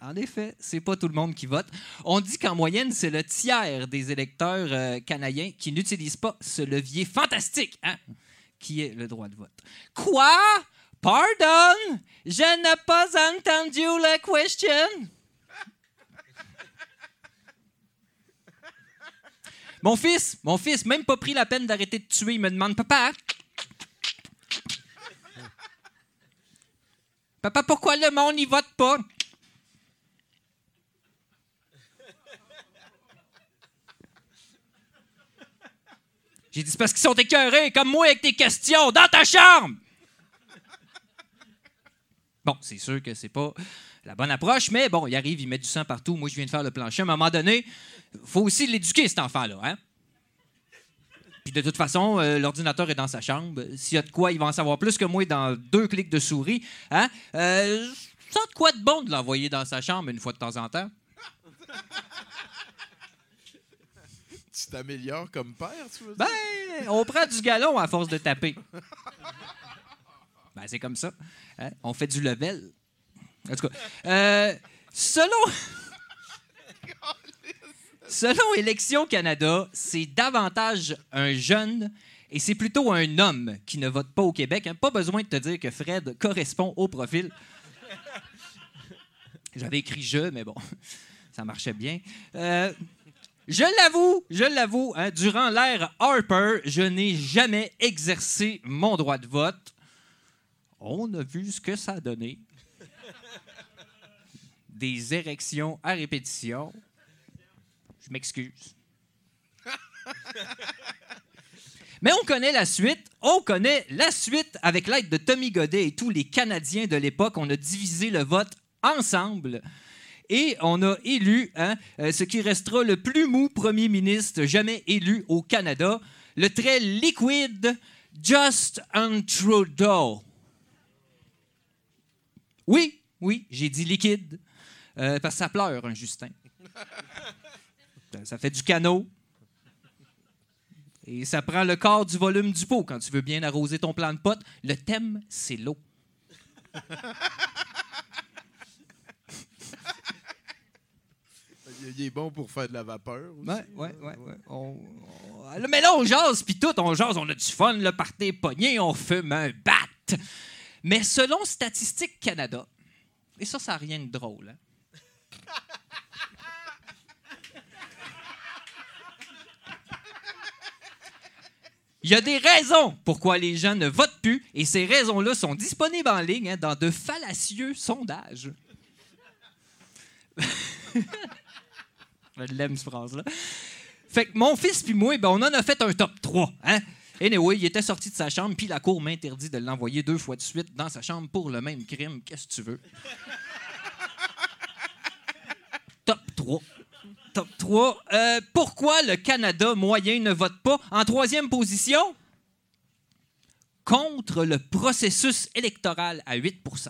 En effet, c'est pas tout le monde qui vote. On dit qu'en moyenne, c'est le tiers des électeurs euh, canadiens qui n'utilisent pas ce levier fantastique, hein, qui est le droit de vote. Quoi? Pardon? Je n'ai pas entendu la question. Mon fils, mon fils, même pas pris la peine d'arrêter de tuer, il me demande Papa. Papa, pourquoi le monde n'y vote pas? J'ai dit, c'est parce qu'ils sont écœurés, comme moi, avec tes questions, dans ta chambre! Bon, c'est sûr que c'est pas la bonne approche, mais bon, il arrive, il met du sang partout. Moi, je viens de faire le plancher. À un moment donné, faut aussi l'éduquer, cet enfant-là, hein? Puis de toute façon, euh, l'ordinateur est dans sa chambre. S'il y a de quoi, il va en savoir plus que moi dans deux clics de souris. Hein? Euh, ça a de quoi de bon de l'envoyer dans sa chambre une fois de temps en temps? Tu t'améliores comme père, tu veux dire? Ben, on prend du galon à force de taper. Ben, c'est comme ça. hein? On fait du level. En tout cas, euh, selon... selon Élections Canada, c'est davantage un jeune et c'est plutôt un homme qui ne vote pas au Québec. hein. Pas besoin de te dire que Fred correspond au profil. J'avais écrit je, mais bon, ça marchait bien. Euh, je l'avoue, je l'avoue, hein, durant l'ère Harper, je n'ai jamais exercé mon droit de vote. On a vu ce que ça a donné. Des érections à répétition. Je m'excuse. Mais on connaît la suite. On connaît la suite avec l'aide de Tommy Godet et tous les Canadiens de l'époque. On a divisé le vote ensemble. Et on a élu hein, euh, ce qui restera le plus mou premier ministre jamais élu au Canada, le très liquide Justin Trudeau. Oui, oui, j'ai dit liquide. euh, parce que ça pleure, un Justin. Ça- fait du canot. Et ça prend le quart du volume du pot quand tu veux bien arroser ton plant de pote. Le thème, c'est l'eau. Il, est bon pour faire de la vapeur. aussi. Ouais, ouais, ouais. ouais. On- on- là, mais là, on jase, puis tout, on jase, on a du fun, le party pogné, on fume un bat. Mais selon Statistique Canada, et ça, ça n'a rien de drôle, hein? Il y a des raisons pourquoi les gens ne votent plus, et ces raisons-là sont disponibles en ligne hein, dans de fallacieux sondages. Je l'aime, cette phrase-là. Fait que mon fils puis moi, ben, on en a fait un top 3. Hein? Anyway, il était sorti de sa chambre, puis la cour m'interdit de l'envoyer deux fois de suite dans sa chambre pour le même crime. Qu'est-ce que tu veux? top 3. Top 3. Euh, pourquoi le Canada moyen ne vote pas? En troisième position, contre le processus électoral à 8%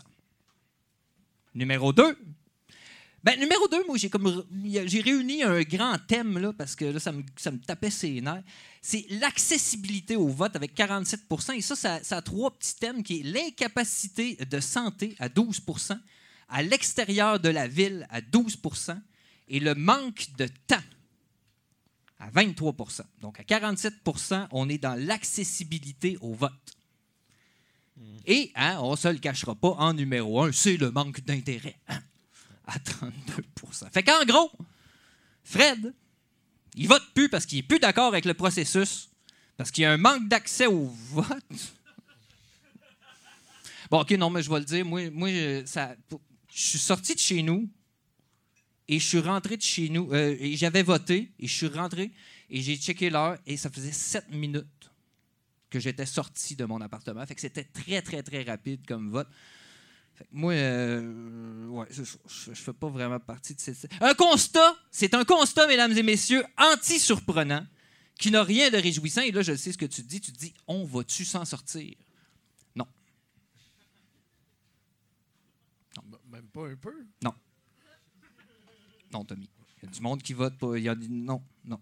Numéro 2, ben, numéro 2, moi, j'ai comme j'ai réuni un grand thème, là, parce que là, ça me, ça me tapait ses nerfs. C'est l'accessibilité au vote avec 47% Et ça, ça, ça a trois petits thèmes qui est l'incapacité de santé à 12% à l'extérieur de la ville à 12 et le manque de temps à 23% Donc, à 47% on est dans l'accessibilité au vote. Et, hein, on ne se le cachera pas, en numéro un, c'est le manque d'intérêt. hein, à 32% Fait qu'en gros, Fred, il vote plus parce qu'il est plus d'accord avec le processus, parce qu'il y a un manque d'accès au vote. Bon, OK, non, mais je vais le dire. Moi, moi ça, je suis sorti de chez nous et je suis rentré de chez nous. euh, et j'avais voté et je suis rentré et j'ai checké l'heure et ça faisait 7 minutes que j'étais sorti de mon appartement. Fait que c'était très, très, très rapide comme vote. Fait que moi, euh, ouais, ça. je, je fais pas vraiment partie de cette. Un constat, c'est un constat, mesdames et messieurs, anti-surprenant, qui n'a rien de réjouissant. Et là, je sais ce que tu dis. Tu dis, on va-tu s'en sortir? Non. M- Même pas un peu. Non. Non, Tommy. Il y a du monde qui vote. Il y a Non, non.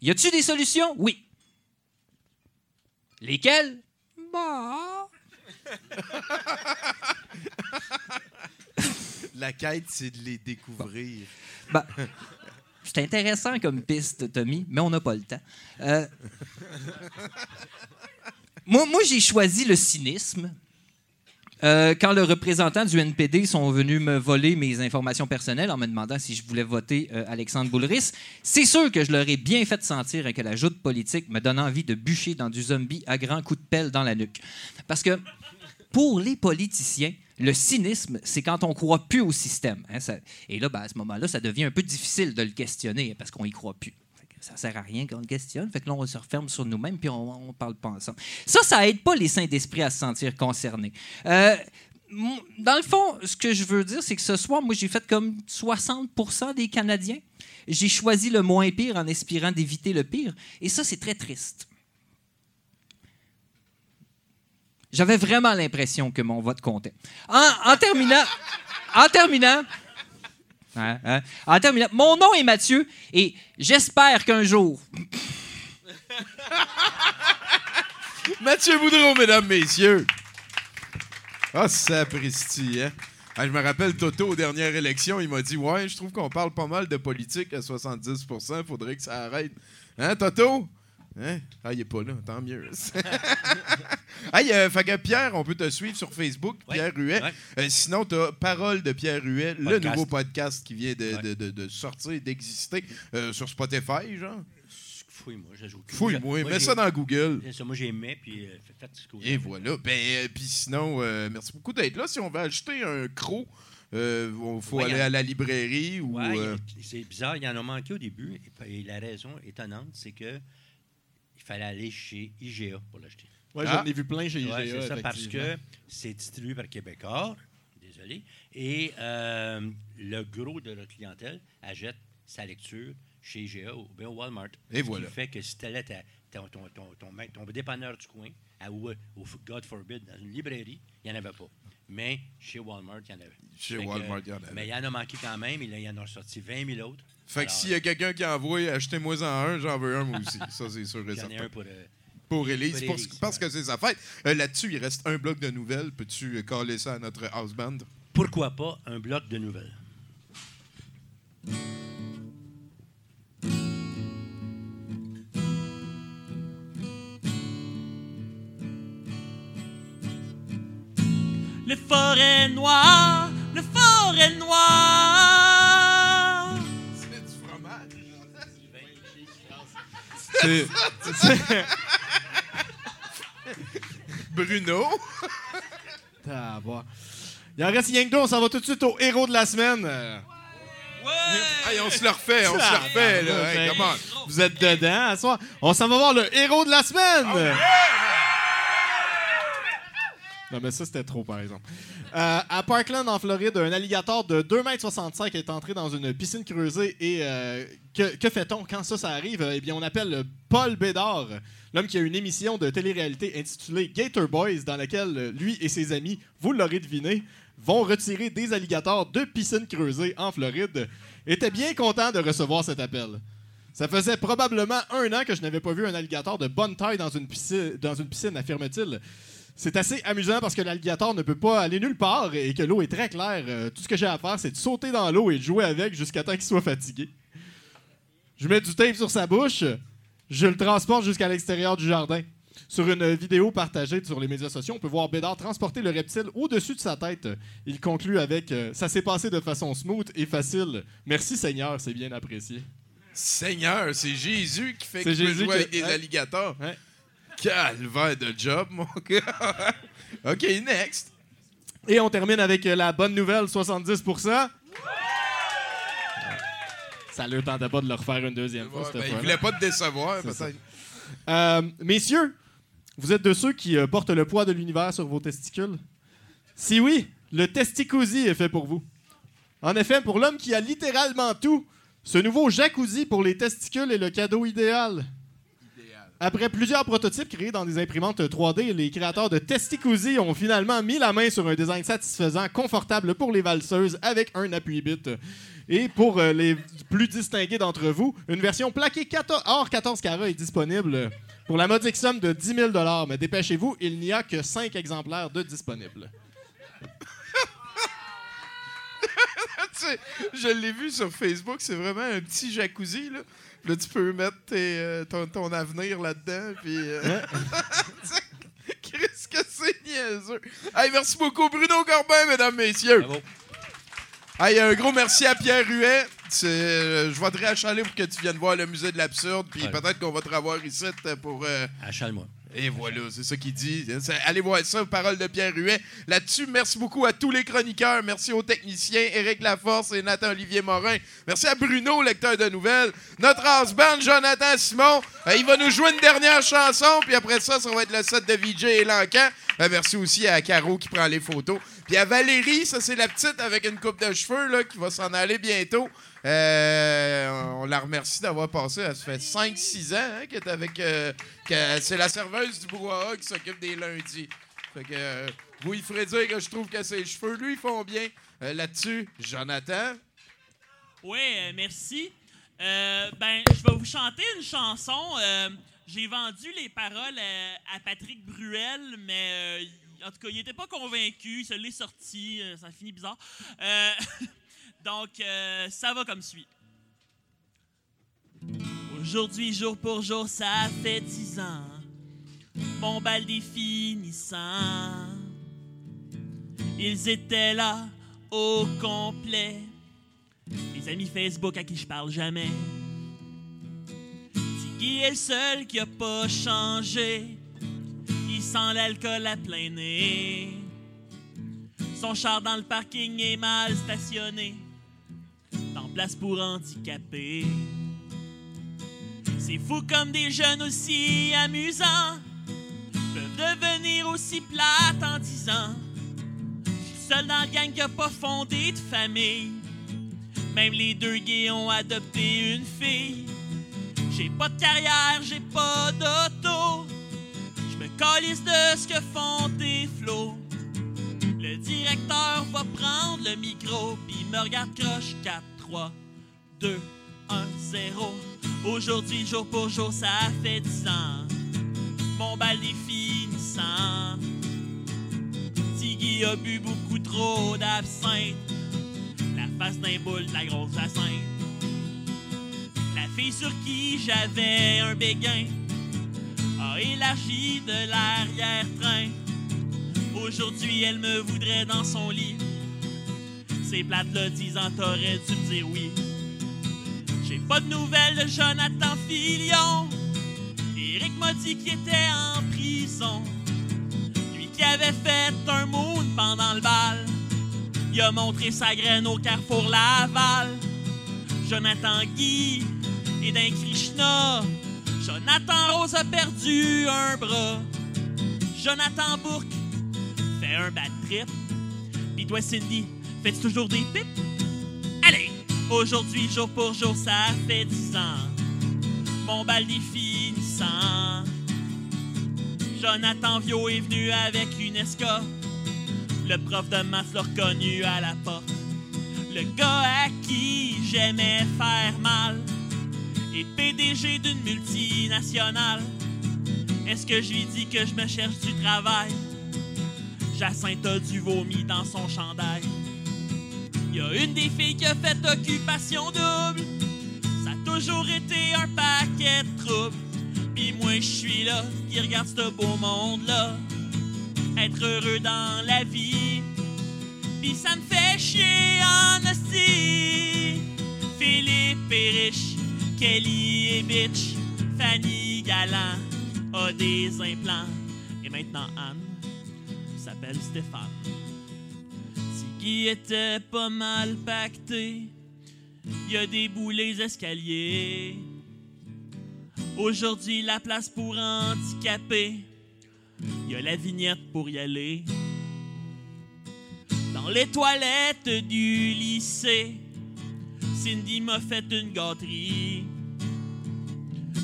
Y a-tu des solutions? Oui. Lesquelles? Bah. La quête, c'est de les découvrir. Ben, c'est intéressant comme piste, Tommy, mais on n'a pas le temps. Euh, moi, moi j'ai choisi le cynisme. Euh, quand le représentant du NPD sont venus me voler mes informations personnelles en me demandant si je voulais voter euh, Alexandre Boulris, c'est sûr que je leur ai bien fait sentir que la joute politique me donne envie de bûcher dans du zombie à grands coups de pelle dans la nuque. Parce que pour les politiciens, le cynisme, c'est quand on croit plus au système. hein, et là, ben, à ce moment-là, ça devient un peu difficile de le questionner parce qu'on y croit plus. Ça sert à rien qu'on le questionne. Fait que là, on se referme sur nous-mêmes puis on ne parle pas ensemble. Ça, ça aide pas les saints d'esprit à se sentir concernés. Euh, dans le fond, ce que je veux dire, c'est que ce soir, moi, j'ai fait comme 60 des Canadiens. J'ai choisi le moins pire en espérant d'éviter le pire. Et ça, c'est très triste. J'avais vraiment l'impression que mon vote comptait. En terminant, en terminant, hein, hein, mon nom est Mathieu et j'espère qu'un jour, Mathieu Boudreau, mesdames, messieurs. Ah, sapristi, hein? Ah, je me rappelle Toto aux dernières élections, il m'a dit Ouais, je trouve qu'on parle pas mal de politique à 70% faudrait que ça arrête. Hein, Toto? Hein? Ah, il est pas là, tant mieux. hey, euh, fait que Pierre, on peut te suivre sur Facebook, Ouais, Pierre Huet. ouais. Euh, sinon, tu as Parole de Pierre Huet, le nouveau podcast qui vient de, Ouais. de- de- de sortir, d'exister euh, sur Spotify, genre. Fouille-moi, j'ajoute. Fouille-moi, Moi, mets ça dans Google. Ça, moi j'aimais, puis euh, fait- faites ce que vous Et voilà. Ben, puis sinon, euh, merci beaucoup d'être là. Si on veut acheter un croc, il faut Ouais, aller a- à la librairie ou. Ouais, euh, c'est bizarre, il y en a manqué au début. Et, et la raison étonnante, c'est que fallait aller chez IGA pour l'acheter. Ah. j'en ai vu plein chez IGA. Ouais, c'est ça, parce que c'est distribué par Québécois. désolé. Et euh, le gros de notre clientèle achète sa lecture chez IGA ou bien au Walmart. Et Ce voilà. qui fait que si tu allais ta- ton, ton, ton, ton, dépanneur du coin, à, ou God forbid, dans une librairie, il n'y en avait pas. Mais chez Walmart, il y en avait. Chez Fait Walmart, il y en avait. Mais il y en a manqué quand même. Il y en a sorti 20 000 autres. Fait que s'il y a quelqu'un qui envoie, achetez-moi en un, j'en veux un moi aussi. Ça, c'est sûr et J'en ai certain. un pour, euh, Pour Élise, parce que c'est sa fête. Euh, Là-dessus, il reste un bloc de nouvelles. Peux-tu euh, caler ça à notre house band? Pourquoi pas un bloc de nouvelles? Le forêt noir, le forêt noir. C'est du fromage. C'est- Bruno. Ah, bon. Il en reste rien que deux, on s'en va tout de suite au héros de la semaine. Euh, Hey, on se le refait, on se le refait. Là. Hey, come on. Vous êtes dedans à soir. On s'en va voir le héros de la semaine. Non, mais ça, c'était trop, par exemple. Euh, à Parkland, en Floride, un alligator de 2,65 m est entré dans une piscine creusée. Et euh, que, fait-on quand ça, ça arrive? Eh bien, on appelle Paul Bédard, l'homme qui a une émission de télé-réalité intitulée Gator Boys, dans laquelle lui et ses amis, vous l'aurez deviné, vont retirer des alligators de piscines creusées en Floride. Était bien content de recevoir cet appel. Ça faisait probablement un an que je n'avais pas vu un alligator de bonne taille dans une piscine, dans une piscine affirme-t-il. C'est assez amusant parce que l'alligator ne peut pas aller nulle part et que l'eau est très claire. Euh, tout ce que j'ai à faire, c'est de sauter dans l'eau et de jouer avec jusqu'à temps qu'il soit fatigué. Je mets du tape sur sa bouche, je le transporte jusqu'à l'extérieur du jardin. Sur une vidéo partagée sur les médias sociaux, on peut voir Bédard transporter le reptile au-dessus de sa tête. Il conclut avec euh, Ça s'est passé de façon smooth et facile. Merci Seigneur, c'est bien apprécié. Seigneur, c'est Jésus qui fait jouer qui- avec des alligators. Ouais. Calvaire de job, mon gars. OK, next. Et on termine avec euh, la bonne nouvelle 70%. Ça ne tentait pas de le refaire une deuxième fois. Ouais, cette ben, voulait pas te décevoir, peut-être. Euh, messieurs, vous êtes de ceux qui euh, portent le poids de l'univers sur vos testicules? Si oui, le testicousi est fait pour vous. En effet, pour l'homme qui a littéralement tout, ce nouveau jacuzzi pour les testicules est le cadeau idéal. Après plusieurs prototypes créés dans des imprimantes 3D, les créateurs de Testicousi ont finalement mis la main sur un design satisfaisant, confortable pour les valseuses avec un appui-bit. Et pour euh, les plus distingués d'entre vous, une version plaquée 14 hors 14 carats est disponible pour la modique somme de 10 000 Mais dépêchez-vous, il n'y a que 5 exemplaires de disponibles. Je l'ai vu sur Facebook, c'est vraiment un petit jacuzzi. Là, Là, tu peux mettre tes, euh, ton, ton avenir là-dedans. Puis. euh, Qu'est-ce que c'est niaiseux? Hey, merci beaucoup, Bruno Corbin, mesdames, messieurs. Bravo. Hey, un gros merci à Pierre Huet. C'est, euh, je vais te réachaler pour que tu viennes voir le musée de l'absurde. Puis Ouais. peut-être qu'on va te revoir ici euh, pour. euh, Achale-moi. Et voilà, c'est ça qu'il dit. Allez voir ça, parole de Pierre Huet. Là-dessus, merci beaucoup à tous les chroniqueurs. Merci aux techniciens, Éric Laforce et Nathan-Olivier Morin. Merci à Bruno, lecteur de nouvelles. Notre house band, Jonathan Simon. Euh, il va nous jouer une dernière chanson, puis après ça, ça va être le set de VJ et Lancan. Euh, merci aussi à Caro qui prend les photos. Puis à Valérie, ça c'est la petite avec une coupe de cheveux là, qui va s'en aller bientôt. Euh, on la remercie d'avoir passé. Elle fait 5-6 ans hein, qu'elle est avec. euh, c'est la serveuse du brouhaha qui s'occupe des lundis. Fait que euh, vous, il ferait dire que je trouve que ses cheveux, lui, font bien. Là-dessus, Jonathan? Oui, merci. Ben, je vais vous chanter une chanson. J'ai vendu les paroles à Patrick Bruel, mais en tout cas, il n'était pas convaincu. Il se l'est sorti. ça finit bizarre. Donc, euh, ça va comme suit. Aujourd'hui, jour pour jour, ça fait dix ans. Mon bal définissant. Ils étaient là au complet. Les amis Facebook à qui je parle jamais. Tiggy est le seul qui a pas changé. Il sent l'alcool à plein nez. Son char dans le parking est mal stationné. Pour handicapés. C'est fou comme des jeunes aussi amusants peuvent devenir aussi plates en disant Je seul dans la gang qui a pas fondé de famille. Même les deux gays ont adopté une fille. J'ai pas de carrière, j'ai pas d'auto. Je me calisse de ce que font tes flots. Le directeur va prendre le micro, puis me regarde croche 4, 3, 2, 1, 0. Aujourd'hui, jour pour jour, ça fait 10 ans. Mon bal est finissant. Tiggy a bu beaucoup trop d'absinthe. La face d'un boule, de la grosse jacinthe. La fille sur qui j'avais un béguin a élargi de l'arrière-train. Aujourd'hui, elle me voudrait dans son lit. Ces plates là disant t'aurais dû me dire oui. J'ai pas de nouvelles de Jonathan Filion. Eric m'a dit qu'il était en prison. Lui qui avait fait un moon pendant le bal. Il a montré sa graine au carrefour Laval. Jonathan Guy et d'un Krishna. Jonathan Rose a perdu un bras. Jonathan Bourque fait un bad trip. Pis toi, Cindy, fais-tu toujours des pipes? Allez! Aujourd'hui, jour pour jour, ça fait 10 ans. Mon bal finissant. Jonathan Vio est venu avec une escorte. Le prof de maths l'a reconnu à la porte. Le gars à qui j'aimais faire mal est PDG d'une multinationale. Est-ce que je lui dis que je me cherche du travail? Jacinthe a du vomi dans son chandail. Y a une des filles qui a fait occupation double. Ça a toujours été un paquet de troubles. Pis moi, je suis là, qui regarde ce beau monde-là. Être heureux dans la vie. Pis ça me fait chier en hostie. Philippe est riche, Kelly est bitch, Fanny Galant a des implants. Et maintenant Anne s'appelle Stéphane. Était pas mal pacté. Y a des boulets escaliers. Aujourd'hui, la place pour handicapés. Y a la vignette pour y aller. Dans les toilettes du lycée, Cindy m'a fait une gâterie.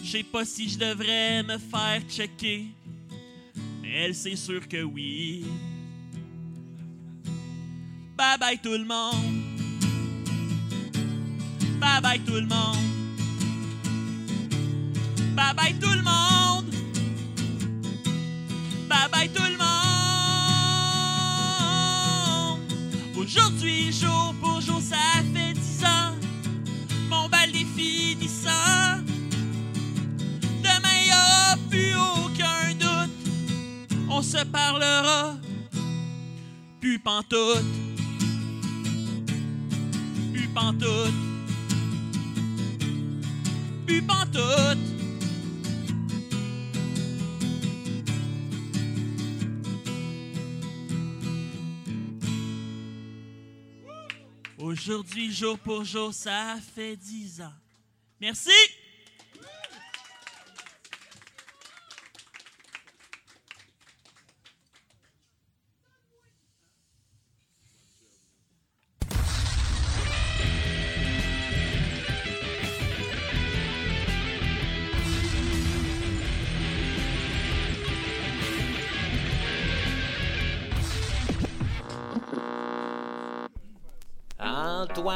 Je sais pas si je devrais me faire checker, mais elle, c'est sûr que oui. Bye bye tout le monde. Bye bye tout le monde. Bye bye tout le monde. Bye bye tout le monde. Aujourd'hui, jour pour jour, ça fait dix ans. Mon bal est finissant. Demain, y a plus aucun doute. On se parlera. Plus pantoute. Pantoute. Plus. Aujourd'hui, jour pour jour, ça fait dix ans. Merci!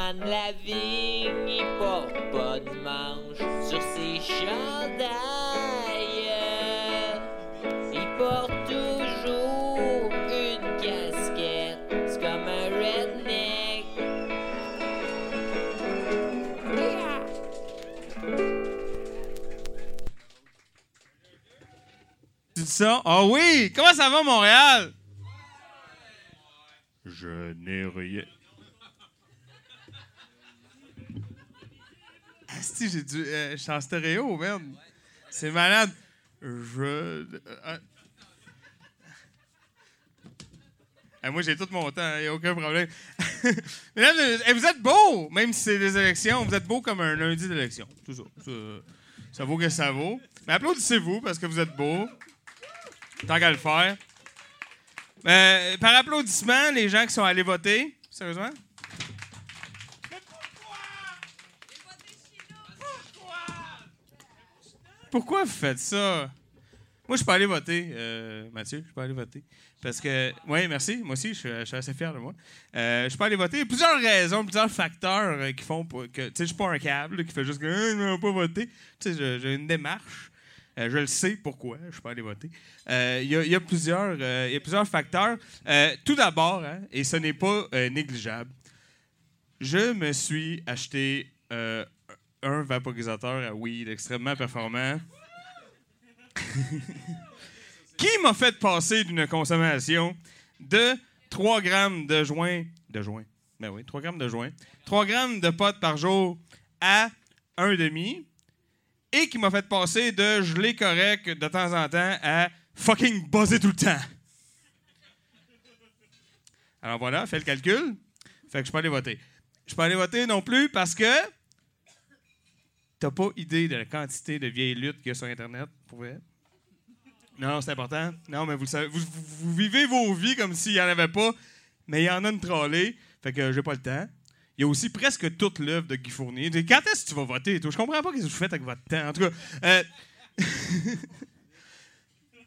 Antoine Lavigne, il porte pas de manche sur ses chandails. Il porte toujours une casquette, c'est comme un redneck. Tu dis ça? Ah oui! Comment ça va, Montréal? Je n'ai rien. Asti, j'ai dû. euh, je suis en stéréo, man. C'est malade. Je. euh, ah, moi, j'ai tout mon temps, il n'y a aucun problème. Et- et vous êtes beaux, même si c'est des élections, vous êtes beaux comme un lundi d'élection. Ça. Ça, ça vaut que ça vaut. Mais applaudissez-vous parce que vous êtes beaux. Tant qu'à le faire. Euh, par applaudissement, les gens qui sont allés voter. Sérieusement? Pourquoi vous faites ça? Moi, je pas allé voter, euh, Mathieu. Je pas allé voter. Parce que. Oui, merci. Moi aussi, je suis, assez fier de moi. Euh, je pas allé voter. Il y a plusieurs raisons, plusieurs facteurs euh, qui font que. Tu sais, je suis pas un câble qui fait juste que. Ah, je ne pas voter. Tu sais, j'ai une démarche. Je le sais pourquoi je pas allé voter. Il y, a- plusieurs, y a plusieurs facteurs. Tout d'abord, hein, et ce n'est pas négligeable, je me suis acheté un vaporisateur à weed extrêmement performant qui m'a fait passer d'une consommation de 3 grammes de joint. De joint. Ben oui, 3 grammes de joint. 3 grammes de potes par jour à 1,5 et qui m'a fait passer de gelé correct de temps en temps à fucking buzzer tout le temps. Alors voilà, fais le calcul. Fait que je peux aller voter. Je peux aller voter non plus parce que t'as pas idée de la quantité de vieilles luttes qu'il y a sur Internet, pour. Non, c'est important. Non, mais vous le savez, vous, vivez vos vies comme s'il n'y en avait pas, mais il y en a une trollée. Fait que j'ai pas le temps. Il y a aussi presque toute l'œuvre de Guy Fournier. Quand est-ce que tu vas voter? Je comprends pas ce que vous faites avec votre temps. En tout cas, euh,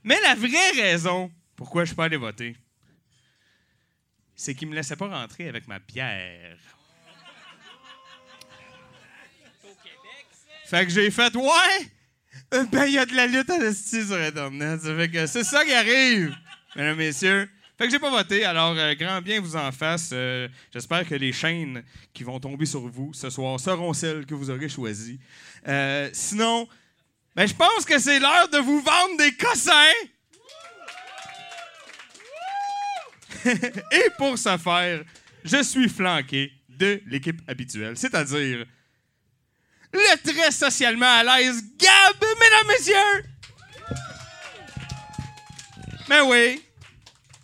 mais la vraie raison pourquoi je suis pas allé voter, c'est qu'il me laissait pas rentrer avec ma bière. Fait que j'ai fait, ouais, ben il y a de la lutte à l'esti sur Internet. Ça fait que c'est ça qui arrive, mesdames, messieurs. Fait que j'ai pas voté, alors euh, grand bien vous en fasse. Euh, J'espère que les chaînes qui vont tomber sur vous ce soir seront celles que vous aurez choisies. Euh, sinon, ben, je pense que c'est l'heure de vous vendre des cossins. Et pour ce faire, je suis flanqué de l'équipe habituelle, c'est-à-dire le très socialement à l'aise Gab, mesdames, messieurs! Mais oui,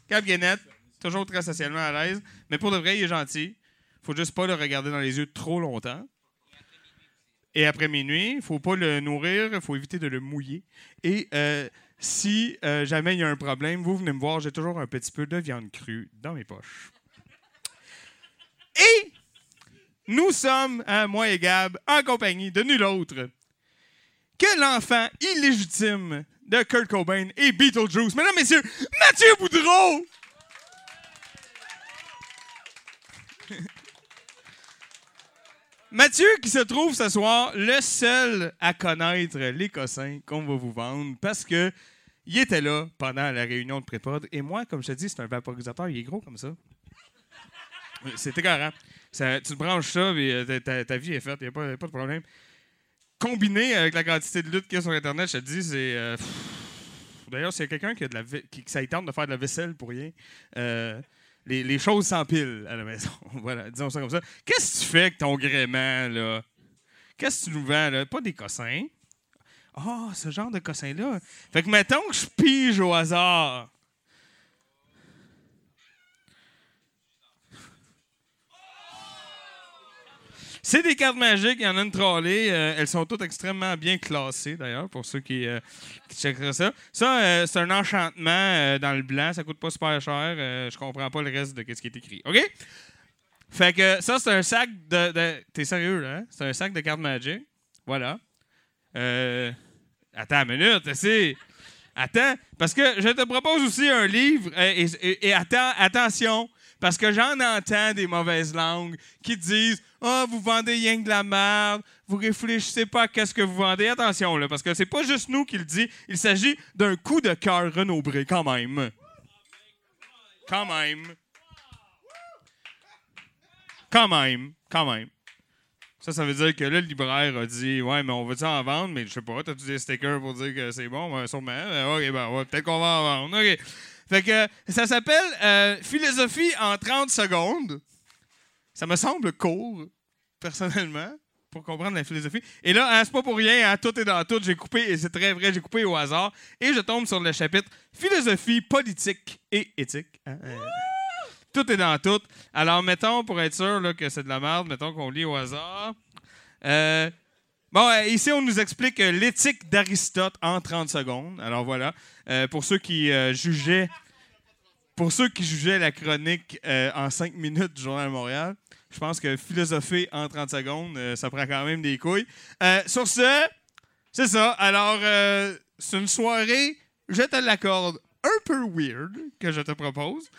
Gab Guénette, toujours très socialement à l'aise, mais pour de vrai, il est gentil. Faut juste pas le regarder dans les yeux trop longtemps. Et après minuit, faut pas le nourrir, faut éviter de le mouiller. Et euh, si euh, jamais il y a un problème, vous venez me voir, j'ai toujours un petit peu de viande crue dans mes poches. Et nous sommes, hein, moi et Gab, en compagnie de nul autre que l'enfant illégitime de Kurt Cobain et Beetlejuice. Mesdames, messieurs, Mathieu Boudreau! Mathieu qui se trouve ce soir le seul à connaître les cossins qu'on va vous vendre parce que il était là pendant la réunion de pré-pod et moi, comme je te dis, c'est un vaporisateur, il est gros comme ça. C'est écœurant. Tu te branches ça et ta, ta- ta vie est faite, il n'y a, pas- a pas de problème. Combiné avec la quantité de lutte qu'il y a sur Internet, je te dis, c'est. euh. D'ailleurs, s'il y a quelqu'un qui a de la qui, tente de faire de la vaisselle pour rien, euh, les, les choses s'empilent à la maison. voilà, disons ça comme ça. Qu'est-ce que tu fais avec ton gréement, là? Qu'est-ce que tu nous vends, là? Pas des cossins. Ah, ce genre de cossin-là. Fait que mettons que je pige au hasard. C'est des cartes magiques, il y en a une trollée. euh, elles sont toutes extrêmement bien classées, d'ailleurs, pour ceux qui, euh, checkeraient ça. Ça, euh, c'est un enchantement euh, dans le blanc. Ça coûte pas super cher. je comprends pas le reste de ce qui est écrit. OK? Fait que ça, c'est un sac de. T'es sérieux, là? hein? C'est un sac de cartes magiques. Voilà. Attends une minute, c'est. Attends, parce que je te propose aussi un livre, et, et- et attends, attention, parce que j'en entends des mauvaises langues qui disent Ah, vous vendez rien que de la merde, vous réfléchissez pas à qu'est-ce que vous vendez. Attention, là, parce que c'est pas juste nous qui le dit, il s'agit d'un coup de cœur renombré, quand même. Quand même. Quand même, quand même. Ça, ça veut dire que le libraire a dit Ouais, mais on va-tu en vendre? Mais je sais pas, t'as-tu des stickers pour dire que c'est bon? Ben, Sûrement. Ben, ok, ben, peut-être qu'on va en vendre. Ok. Fait que ça s'appelle euh, Philosophie en 30 secondes. Ça me semble court, personnellement, pour comprendre la philosophie. Et là, hein, c'est pas pour rien, hein, tout est dans tout. J'ai coupé, et c'est très vrai, j'ai coupé au hasard. Et je tombe sur le chapitre Philosophie politique et éthique. hein, euh, tout est dans tout. Alors, mettons, pour être sûr là, que c'est de la merde, mettons qu'on lit au hasard. Euh, bon, euh, ici, on nous explique l'éthique d'Aristote en 30 secondes. Alors voilà. Euh, pour ceux qui jugeaient. Pour ceux qui jugeaient la chronique euh, en 5 minutes du Journal de Montréal, je pense que philosopher en 30 secondes, euh, ça prend quand même des couilles. Euh, sur ce, c'est ça. Alors, c'est une soirée, je te l'accorde, un peu weird que je te propose.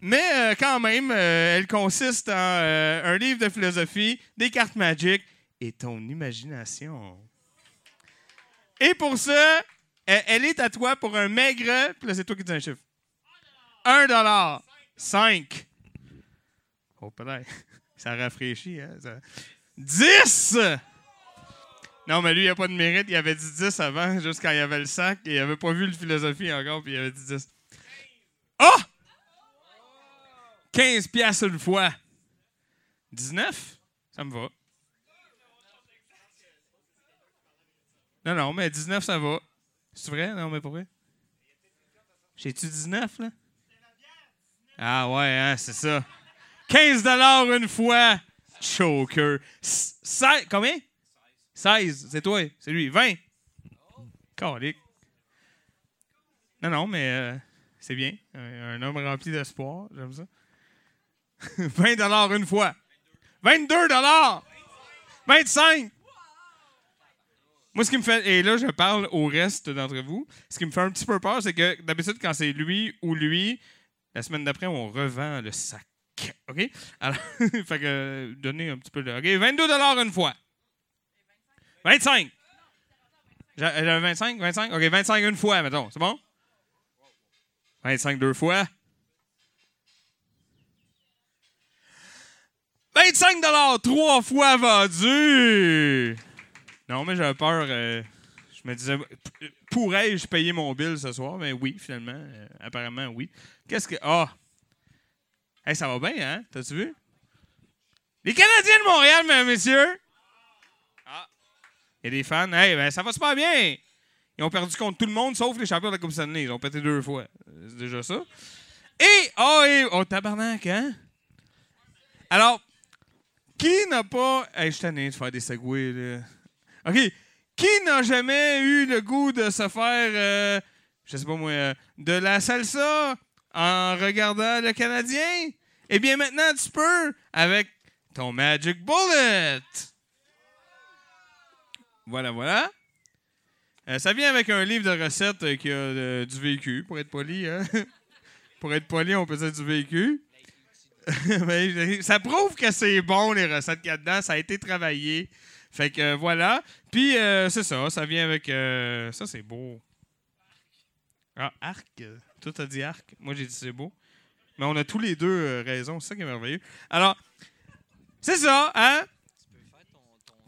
Mais quand même, elle consiste en un livre de philosophie, des cartes magiques et ton imagination. Et pour elle, elle est à toi pour un maigre. Puis là, c'est toi qui dis un chiffre. 1 dollar. 5. Oh, peut-être. Ça rafraîchit, hein? ça- 10! Non, mais lui, il n'a pas de mérite. Il avait dit 10 avant, juste quand il avait le sac. Et il n'avait pas vu le philosophie encore, puis il avait dit 10. Oh! 15 piastres une fois. 19? Ça me va. Non, non, mais 19, ça va. C'est vrai? Non, mais pour vrai? J'ai-tu 19, là? Ah ouais, hein, c'est ça. 15 une fois. Choker. S- seize- combien? 16. C'est toi. C'est lui. 20. Calique. Non, non, mais euh, c'est bien. Un, un homme rempli d'espoir. J'aime ça. 20 une fois. 22 25. Moi, ce qui me fait. Et là, je parle au reste d'entre vous. Ce qui me fait un petit peu peur, c'est que d'habitude, quand c'est lui ou lui, la semaine d'après, on revend le sac. OK? Alors, fait que, donnez un petit peu de. OK, 22 une fois. 25. J'ai j'ai 25, 25? OK, 25 une fois, mettons. C'est bon? 25 deux fois. 25 trois fois vendu. Non, mais j'avais peur. euh, je me disais, pourrais-je payer mon bill ce soir? Mais oui, finalement. euh, apparemment, oui. Qu'est-ce que. Ah! Hey, ça va bien, hein? T'as-tu vu? Les Canadiens de Montréal, mesdames messieurs! Ah! Il y des fans. Hey, ben, ça va super bien! Ils ont perdu contre tout le monde, sauf les champions de la Coupe Stanley. Ils ont pété deux fois. C'est déjà ça. Et, oh, et, oh, tabarnak, hein? Alors, qui n'a pas. Hey, je suis tanné de faire des segways, là. OK. Qui n'a jamais eu le goût de se faire, euh, je sais pas moi, euh, de la salsa en regardant le Canadien? Eh bien, maintenant, tu peux avec ton Magic Bullet. Voilà, voilà. Euh, ça vient avec un livre de recettes euh, qui a du vécu, pour être poli. Hein? pour être poli, on peut dire du vécu. Ça prouve que c'est bon, les recettes qu'il y a dedans. Ça a été travaillé. Fait que voilà. Puis euh, c'est ça, ça vient avec. euh, ça, c'est beau. Ah, arc. Toi, t'as dit arc? Moi, j'ai dit c'est beau. Mais on a tous les deux euh, raison. C'est ça qui est merveilleux. Alors, c'est ça, hein?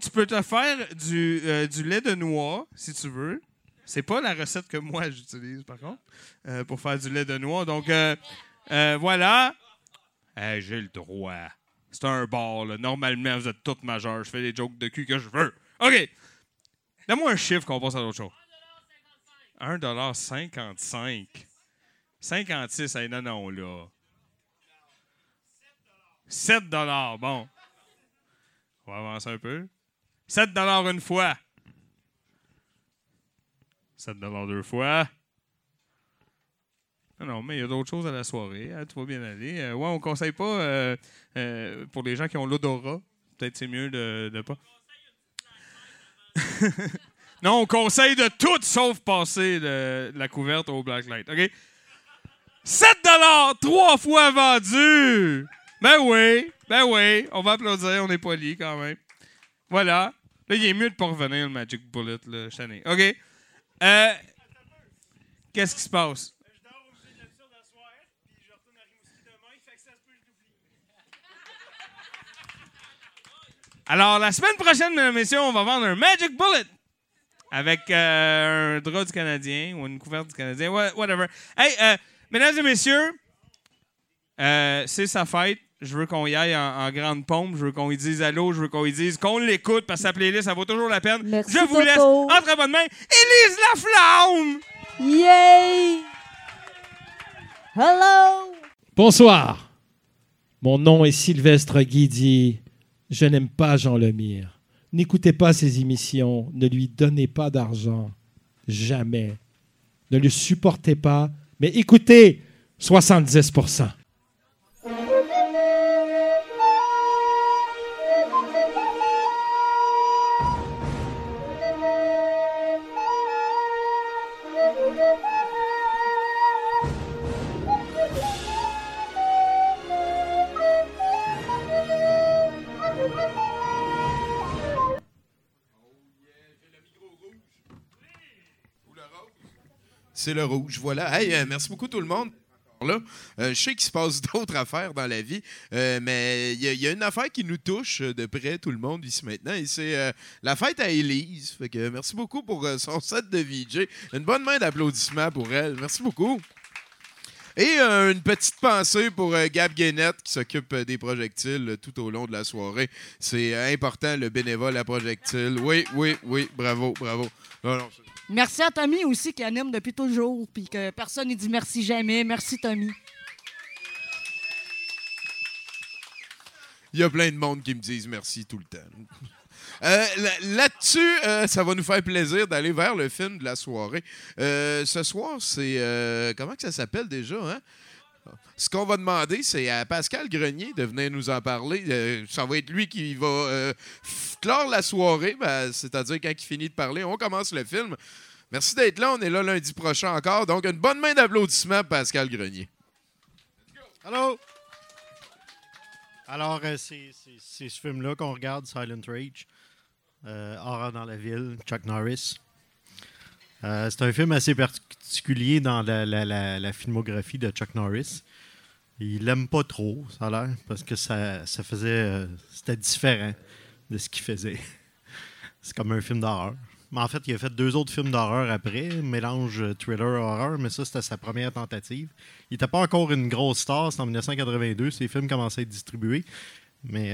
Tu peux te faire du, euh, du lait de noix, si tu veux. C'est pas la recette que moi j'utilise, par contre, euh, pour faire du lait de noix. Donc, voilà. Hey, J'ai le droit. C'est un bar, là. Normalement, vous êtes toutes majeurs. Je fais des jokes de cul que je veux. OK. Donne-moi un chiffre qu'on passe à l'autre chose. 1,55 56, hey, non, non, là. 7 bon. On va avancer un peu. 7 une fois. 7 deux fois. Non, non, mais il y a d'autres choses à la soirée. hein, tout va bien aller. Euh, ouais, on conseille pas euh, euh, pour les gens qui ont l'odorat. Peut-être c'est mieux de, de pas. non, on conseille de tout sauf passer la couverte au blacklight. OK? 7 trois fois vendu! Ben oui, ben oui, on va applaudir, on est poli quand même. Voilà. Là, il est mieux de pas revenir, le Magic Bullet, là, cette année. OK? Euh, Qu'est-ce qui se passe? Alors, la semaine prochaine, mesdames et messieurs, on va vendre un Magic Bullet avec euh, un drap du Canadien ou une couverte du Canadien, wha- whatever. Hey, euh, mesdames et messieurs, euh, c'est sa fête. Je veux qu'on y aille en, en grande pompe. Je veux qu'on lui dise allô. Je veux qu'on lui dise qu'on l'écoute parce que sa playlist, ça vaut toujours la peine. Merci, je vous laisse entre bonnes mains. Élise Laflamme! Yay! Hello! Bonsoir. Mon nom est Sylvestre Guidi. Je n'aime pas Jean Lemire. N'écoutez pas ses émissions. Ne lui donnez pas d'argent. Jamais. Ne le supportez pas. Mais écoutez 70 C'est le rouge, voilà. Hey, euh, merci beaucoup tout le monde. Là. Euh, je sais qu'il se passe d'autres affaires dans la vie, euh, mais il y, a- une affaire qui nous touche de près, tout le monde, ici maintenant, et c'est la fête à Élise. Fait que merci beaucoup pour son set de VJ. Une bonne main d'applaudissements pour elle. Merci beaucoup. Et une petite pensée pour Gab Guénette qui s'occupe des projectiles tout au long de la soirée. C'est important, le bénévole à projectiles. Oui, oui, oui, bravo, bravo. Merci à Tommy aussi qui anime depuis toujours, puis que personne ne dit merci jamais. Merci Tommy. Il y a plein de monde qui me disent merci tout le temps. Euh, là- Là-dessus, euh, ça va nous faire plaisir d'aller vers le film de la soirée. Euh, ce soir, c'est. comment que ça s'appelle déjà? Hein? Ce qu'on va demander, c'est à Pascal Grenier de venir nous en parler. Euh, ça va être lui qui va euh, clore la soirée, ben, c'est-à-dire quand il finit de parler, on commence le film. Merci d'être là. On est là lundi prochain encore. Donc, une bonne main d'applaudissements, Pascal Grenier. Allô? Alors, euh, c'est ce film-là qu'on regarde, Silent Rage. Horreur dans la ville, Chuck Norris. Euh, c'est un film assez particulier dans la, la- filmographie de Chuck Norris. Il l'aime pas trop, ça a l'air, parce que ça, ça faisait. euh, C'était différent de ce qu'il faisait. C'est comme un film d'horreur. Mais en fait, il a fait deux autres films d'horreur après, mélange euh, thriller-horreur, mais ça, c'était sa première tentative. Il n'était pas encore une grosse star, c'était en 1982, ses films commençaient à être distribués. Mais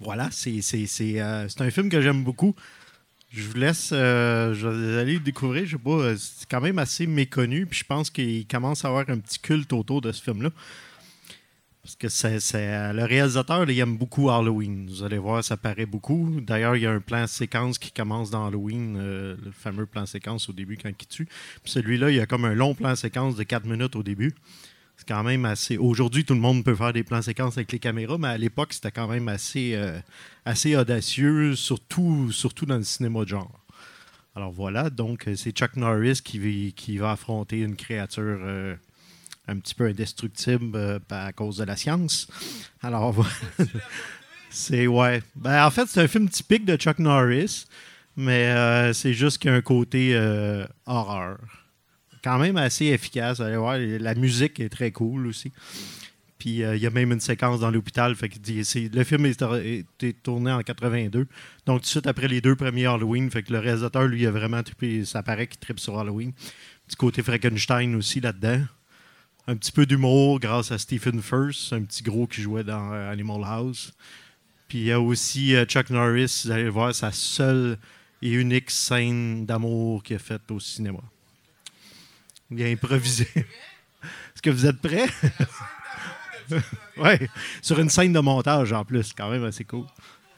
voilà, c'est c'est un film que j'aime beaucoup. Je vous laisse, euh, je vais aller le découvrir. Je sais pas, euh, c'est quand même assez méconnu, puis je pense qu'il commence à avoir un petit culte autour de ce film-là. Parce que c'est, le réalisateur, il aime beaucoup Halloween. Vous allez voir, ça paraît beaucoup. D'ailleurs, il y a un plan séquence qui commence dans Halloween, euh, le fameux plan séquence au début quand il tue. Puis celui-là, il y a comme un long plan séquence de 4 minutes au début. C'est quand même assez. Aujourd'hui, tout le monde peut faire des plans séquences avec les caméras, mais à l'époque, c'était quand même assez, euh, assez audacieux, surtout, surtout dans le cinéma de genre. Alors voilà, donc euh, c'est Chuck Norris qui, va affronter une créature euh, un petit peu indestructible à cause de la science. Alors voilà. c'est ouais. Ben, en fait, c'est un film typique de Chuck Norris, mais c'est juste qu'il y a un côté horreur. Quand même assez efficace. Allez voir, la musique est très cool aussi. Puis euh, il y a même une séquence dans l'hôpital. Le film est, été tourné en 82. Donc tout de suite après les deux premiers Halloween, le réalisateur lui a vraiment trippé. Ça paraît qu'il tripe sur Halloween. Petit côté Frankenstein aussi là-dedans. Un petit peu d'humour grâce à Stephen First, un petit gros qui jouait dans euh, Animal House. Puis il y a aussi euh, Chuck Norris, vous allez voir, sa seule et unique scène d'amour qu'il a faite au cinéma. Il a improvisé. Est-ce que vous êtes prêts? oui, sur une scène de montage en plus, quand même assez cool.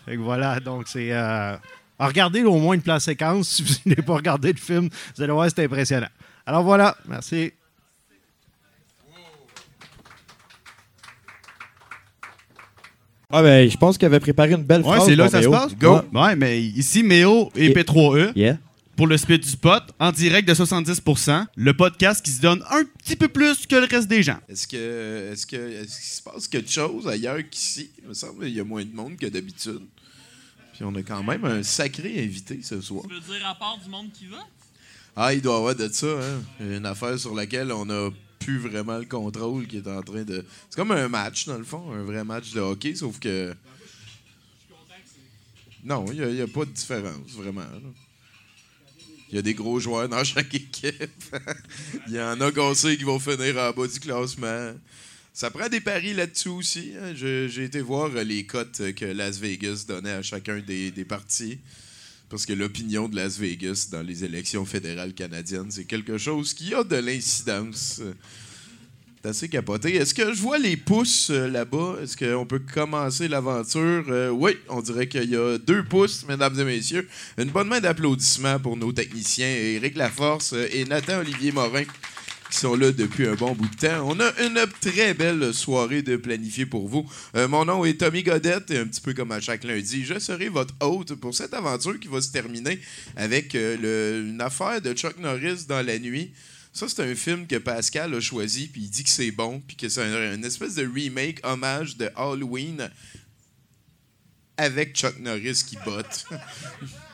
Fait que voilà, donc c'est. euh, regardez au moins une plan séquence. Si vous n'avez pas regardé le film, vous allez voir, c'est impressionnant. Alors voilà, merci. Ah ben, je pense qu'il avait préparé une belle Ouais, phrase. c'est là que ça se passe. Ouais. Ouais, mais ici, Méo et P3E. Yeah. Pour le split du spot, en direct de 70%, le podcast qui se donne un petit peu plus que le reste des gens. Est-ce que est-ce que est-ce qu'il se passe quelque chose ailleurs qu'ici? Il me semble qu'il y a moins de monde que d'habitude. Puis on a quand même un sacré invité ce soir. Tu veux dire à part du monde qui va? Ah, il doit y avoir de ça, hein? Une affaire sur laquelle on n'a plus vraiment le contrôle qui est en train de. C'est comme un match, dans le fond, un vrai match de hockey, sauf que. Non, il n'y a, pas de différence, vraiment. là. Il y a des gros joueurs dans chaque équipe. Il y en a sait qui vont finir en bas du classement. Ça prend des paris là-dessus aussi. hein. J'ai été voir euh, les cotes que Las Vegas donnait à chacun des partis. Parce que l'opinion de Las Vegas dans les élections fédérales canadiennes, c'est quelque chose qui a de l'incidence. Assez capoté. Est-ce que je vois les pouces euh, là-bas? Est-ce qu'on peut commencer l'aventure? Euh, oui, on dirait qu'il y a deux pouces, mesdames et messieurs. Une bonne main d'applaudissements pour nos techniciens, Éric Laforce euh, et Nathan Olivier Morin, qui sont là depuis un bon bout de temps. On a une très belle soirée de planifier pour vous. Mon nom est Tommy Godette et un petit peu comme à chaque lundi, je serai votre hôte pour cette aventure qui va se terminer avec une affaire de Chuck Norris dans la nuit. Ça, c'est un film que Pascal a choisi, puis il dit que c'est bon, puis que c'est un- espèce de remake, hommage de Halloween avec Chuck Norris qui botte.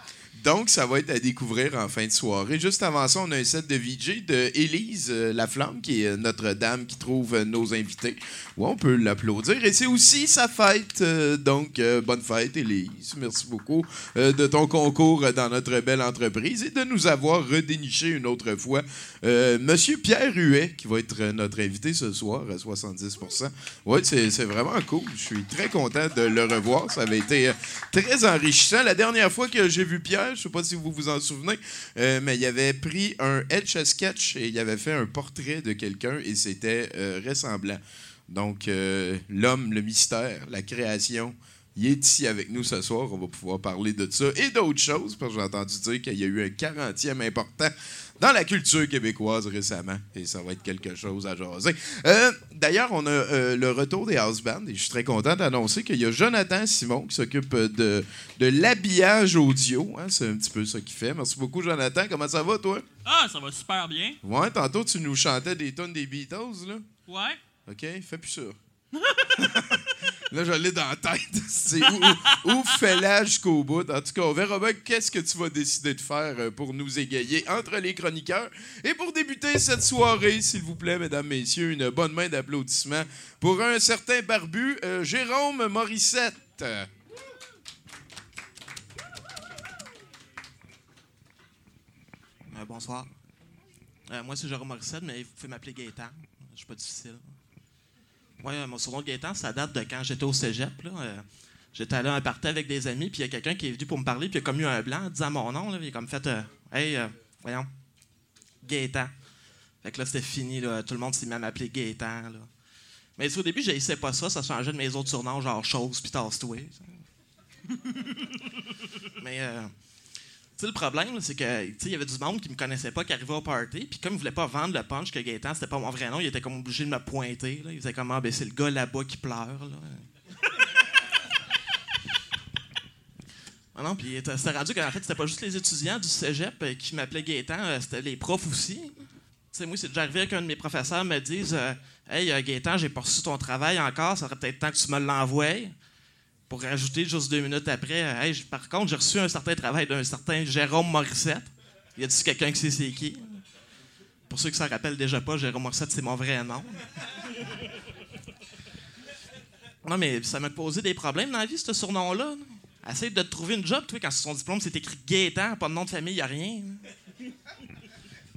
Donc, ça va être à découvrir en fin de soirée. Juste avant ça, on a un set de VJ de Élise euh, Laflamme, qui est euh, notre dame qui trouve euh, nos invités. Ouais, on peut l'applaudir. Et c'est aussi sa fête. donc, bonne fête, Élise. Merci beaucoup de ton concours dans notre belle entreprise et de nous avoir redéniché une autre fois. Monsieur Pierre Huet, qui va être notre invité ce soir à 70% Oui, c'est vraiment cool. Je suis très content de le revoir. Ça avait été très enrichissant. La dernière fois que j'ai vu Pierre, je ne sais pas si vous vous en souvenez, euh, mais il avait pris un Etch a Sketch et il avait fait un portrait de quelqu'un et c'était euh, ressemblant. Donc, euh, l'homme, le mystère, la création, il est ici avec nous ce soir. On va pouvoir parler de ça et d'autres choses, parce que j'ai entendu dire qu'il y a eu un 40e important dans la culture québécoise récemment. Et ça va être quelque chose à jaser. Euh, D'ailleurs, on a euh, le retour des house bands et je suis très content d'annoncer qu'il y a Jonathan Simon qui s'occupe de, de l'habillage audio. hein. C'est un petit peu ça qu'il fait. Merci beaucoup, Jonathan. Comment ça va, toi? Ah, ça va super bien. Ouais, tantôt, tu nous chantais des tonnes des Beatles, là. Ouais. OK, fais plus ça. Là, je l'ai dans la tête. C'est où, où fais-la jusqu'au bout? En tout cas, on verra bien qu'est-ce que tu vas décider de faire euh, pour nous égayer entre les chroniqueurs. Et pour débuter cette soirée, s'il vous plaît, mesdames, messieurs, une bonne main d'applaudissements pour un certain barbu, euh, Jérôme Morissette. Euh, bonsoir. Moi, c'est Jérôme Morissette, mais vous pouvez m'appeler Gaétan. Je suis pas difficile. Euh, mon surnom Gaétan, ça date de quand j'étais au cégep. là. Euh, j'étais allé à un party avec des amis, puis il y a quelqu'un qui est venu pour me parler, puis il a comme eu un blanc en disant mon nom. Là, il a comme fait euh, Hey, euh, voyons, Gaétan. Fait que là, c'était fini. Là, tout le monde s'est même appelé Gaétan. Mais au début, je pas ça. Ça changeait de mes autres surnoms, genre Chose, puis Tasse-toi. Mais. Le problème, c'est que il y avait du monde qui me connaissait pas, qui arrivait au party, puis comme il voulait pas vendre le punch que Gaétan, c'était pas mon vrai nom, il était comme obligé de me pointer. Il faisait comme, ah, ben, c'est le gars là-bas qui pleure. Ah non, puis c'était rendu qu'en fait, c'était pas juste les étudiants du cégep euh, qui m'appelaient Gaétan, euh, c'était les profs aussi. Sais, moi, c'est déjà arrivé qu'un de mes professeurs me dise euh, Hey, euh, Gaétan, j'ai pas reçu ton travail encore, ça serait peut-être temps que tu me l'envoies. Pour rajouter juste deux minutes après, euh, hey, par contre, j'ai reçu un certain travail d'un certain Jérôme Morissette. Y a-t-il quelqu'un qui sait c'est qui? Pour ceux qui s'en rappellent déjà pas, Jérôme Morissette, c'est mon vrai nom. Non, mais ça m'a posé des problèmes dans la vie, ce surnom-là. là. Essaye de trouver une job, toi, quand sur son diplôme, c'est écrit Gaétan, pas de nom de famille, y a rien.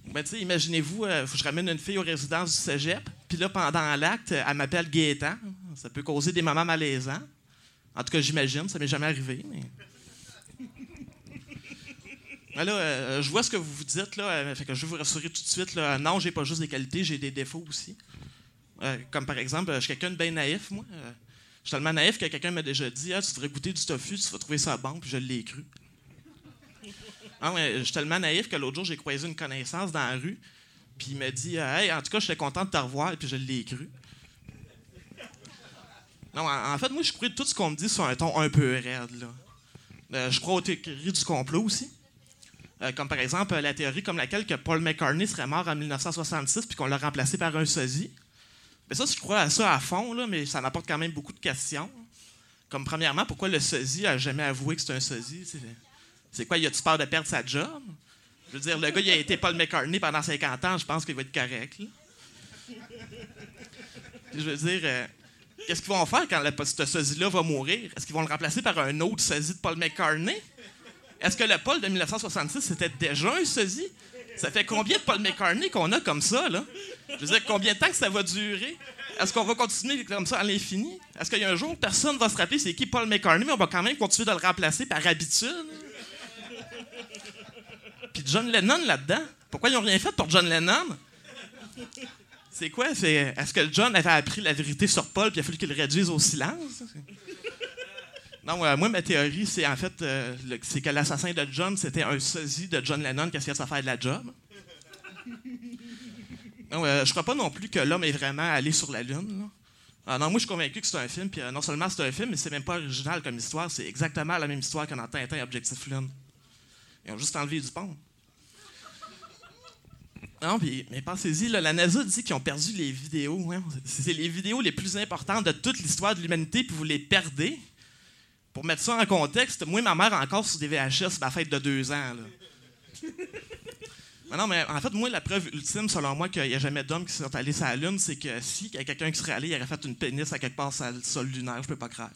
Ben, tu sais, imaginez-vous, euh, je ramène une fille aux résidences du cégep, puis là, pendant l'acte, elle m'appelle Gaétan. Ça peut causer des moments malaisants. En tout cas, j'imagine, ça m'est jamais arrivé, euh, je vois ce que vous vous dites, là. euh, fait que je vais vous rassurer tout de suite. Là, non, j'ai pas juste des qualités, j'ai des défauts aussi. Euh, comme par exemple, je suis quelqu'un de bien naïf, moi. Je suis tellement naïf que quelqu'un m'a déjà dit Ah, tu devrais goûter du tofu, tu vas trouver ça bon, puis je l'ai cru. Ah je suis tellement naïf que l'autre jour, j'ai croisé une connaissance dans la rue, puis il m'a dit Hey, en tout cas, je suis content de te revoir, puis je l'ai cru. Non, en, fait, moi, je crois tout ce qu'on me dit sur un ton un peu raide. Euh, je crois aux théories du complot aussi. Euh, comme par exemple euh, la théorie comme laquelle que Paul McCartney serait mort en 1966 puis qu'on l'a remplacé par un sosie. Mais ça, je crois à ça à fond, mais ça m'apporte quand même beaucoup de questions. Comme premièrement, pourquoi le sosie a jamais avoué que c'est un sosie? C'est, quoi, il a-tu peur de perdre sa job? Je veux dire, le gars, il a été Paul McCartney pendant 50 ans, je pense qu'il va être correct. je veux dire, qu'est-ce qu'ils vont faire quand le, ce sosie-là va mourir? Est-ce qu'ils vont le remplacer par un autre sosie de Paul McCartney? Est-ce que le Paul de 1966, c'était déjà un sosie? Ça fait combien de Paul McCartney qu'on a comme ça, là? Je veux dire, combien de temps que ça va durer? Est-ce qu'on va continuer comme ça à l'infini? Est-ce qu'il y a un jour personne va se rappeler c'est qui Paul McCartney, mais on va quand même continuer de le remplacer par habitude? Puis John Lennon là-dedans? Pourquoi ils n'ont rien fait pour John Lennon? C'est quoi? Est-ce que John avait appris la vérité sur Paul puis il a fallu qu'il le réduise au silence? Non, euh, moi, ma théorie, c'est en fait euh, c'est que l'assassin de John, c'était un sosie de John Lennon qui essayait de se faire de la job. Non, euh, je crois pas non plus que l'homme est vraiment allé sur la Lune. là. Ah non, moi, je suis convaincu que c'est un film. Puis euh, non seulement c'est un film, mais c'est même pas original comme histoire. C'est exactement la même histoire que dans Tintin Objectif Lune. Ils ont juste enlevé du pont. Non, mais pensez-y, la NASA dit qu'ils ont perdu les vidéos. hein. C'est les vidéos les plus importantes de toute l'histoire de l'humanité, puis vous les perdez. Pour mettre ça en contexte, moi et ma mère encore sur des VHS ma fête de deux ans. Mais non, mais en fait, moi, la preuve ultime, selon moi, qu'il n'y a jamais d'hommes qui sont allés sur la Lune, c'est que si y a quelqu'un qui serait allé, il aurait fait une pénis à quelque part sur le sol lunaire, je peux pas croire.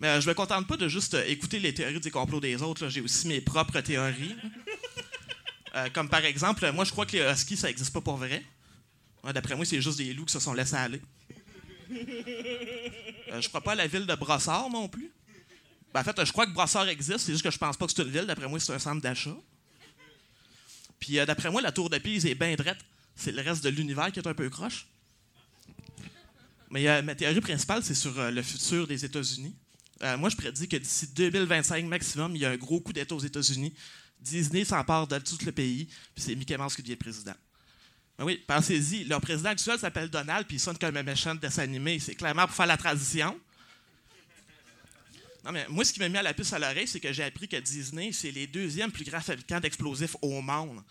Mais euh, je me contente pas de juste euh, écouter les théories des complots des autres, j'ai aussi mes propres théories. Euh, comme par exemple, moi, je crois que les huskies, ça n'existe pas pour vrai. D'après moi, c'est juste des loups qui se sont laissés aller. Euh, je crois pas à la ville de Brossard non plus. Ben, en fait, je crois que Brossard existe, c'est juste que je pense pas que c'est une ville. D'après moi, c'est un centre d'achat. Puis euh, d'après moi, la tour de Pise est bien drette. C'est le reste de l'univers qui est un peu croche. Mais euh, ma théorie principale, c'est sur le futur des États-Unis. Moi, je prédis que d'ici 2025 maximum, il y a un gros coup d'État aux États-Unis. Disney s'empare de tout le pays, puis c'est Mickey Mouse qui devient président. Ben oui, pensez-y, leur président actuel s'appelle Donald, puis il sonne comme un méchant de dessin animé. C'est clairement pour faire la transition. Non, mais moi, ce qui m'a mis à la puce à l'oreille, c'est que j'ai appris que Disney, c'est les deuxièmes plus grands fabricants d'explosifs au monde.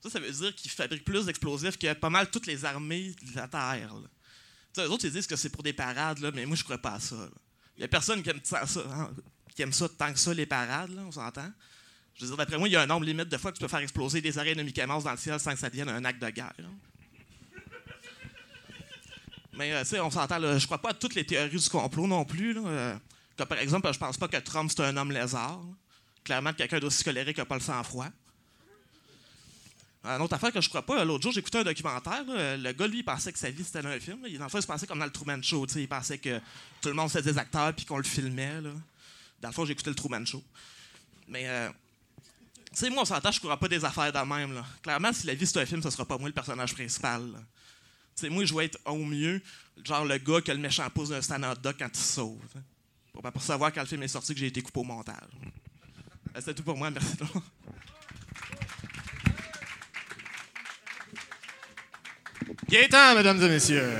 Ça, ça veut dire qu'ils fabriquent plus d'explosifs que pas mal toutes les armées de la Terre. eux autres, ils disent que c'est pour des parades, mais moi, je crois pas à ça. Il y a personne qui aime ça, ça, hein, qui aime ça tant que ça, les parades, là, on s'entend. Je veux dire, d'après moi, il y a un nombre limite de fois que tu peux faire exploser des oreilles de Mickey Mouse dans le ciel sans que ça devienne un acte de guerre. Mais euh, tu sais, on s'entend, je crois pas à toutes les théories du complot non plus. Euh, par exemple, je pense pas que Trump c'est un homme lézard. Clairement, quelqu'un d'aussi colérique n'a pas le sang-froid. Une autre affaire que je crois pas, l'autre jour, j'écoutais un documentaire. le gars, lui, il pensait que sa vie, c'était un film. Il, dans le il se passait comme dans le Truman Show. Il pensait que tout le monde c'était des acteurs puis qu'on le filmait. Dans le fond, j'écoutais le Truman Show. Mais, euh, tu sais, moi, on s'entend, je crois pas des affaires de même. Là. Clairement, si la vie, c'est un film, ce sera pas moi le personnage principal. Tu sais, moi, je vais être au mieux, genre le gars qui a le méchant pouce d'un stand up quand il se sauve. Pour, pour savoir quand le film est sorti que j'ai été coupé au montage. Euh, C'est tout pour moi, merci. Gaétan, mesdames et messieurs.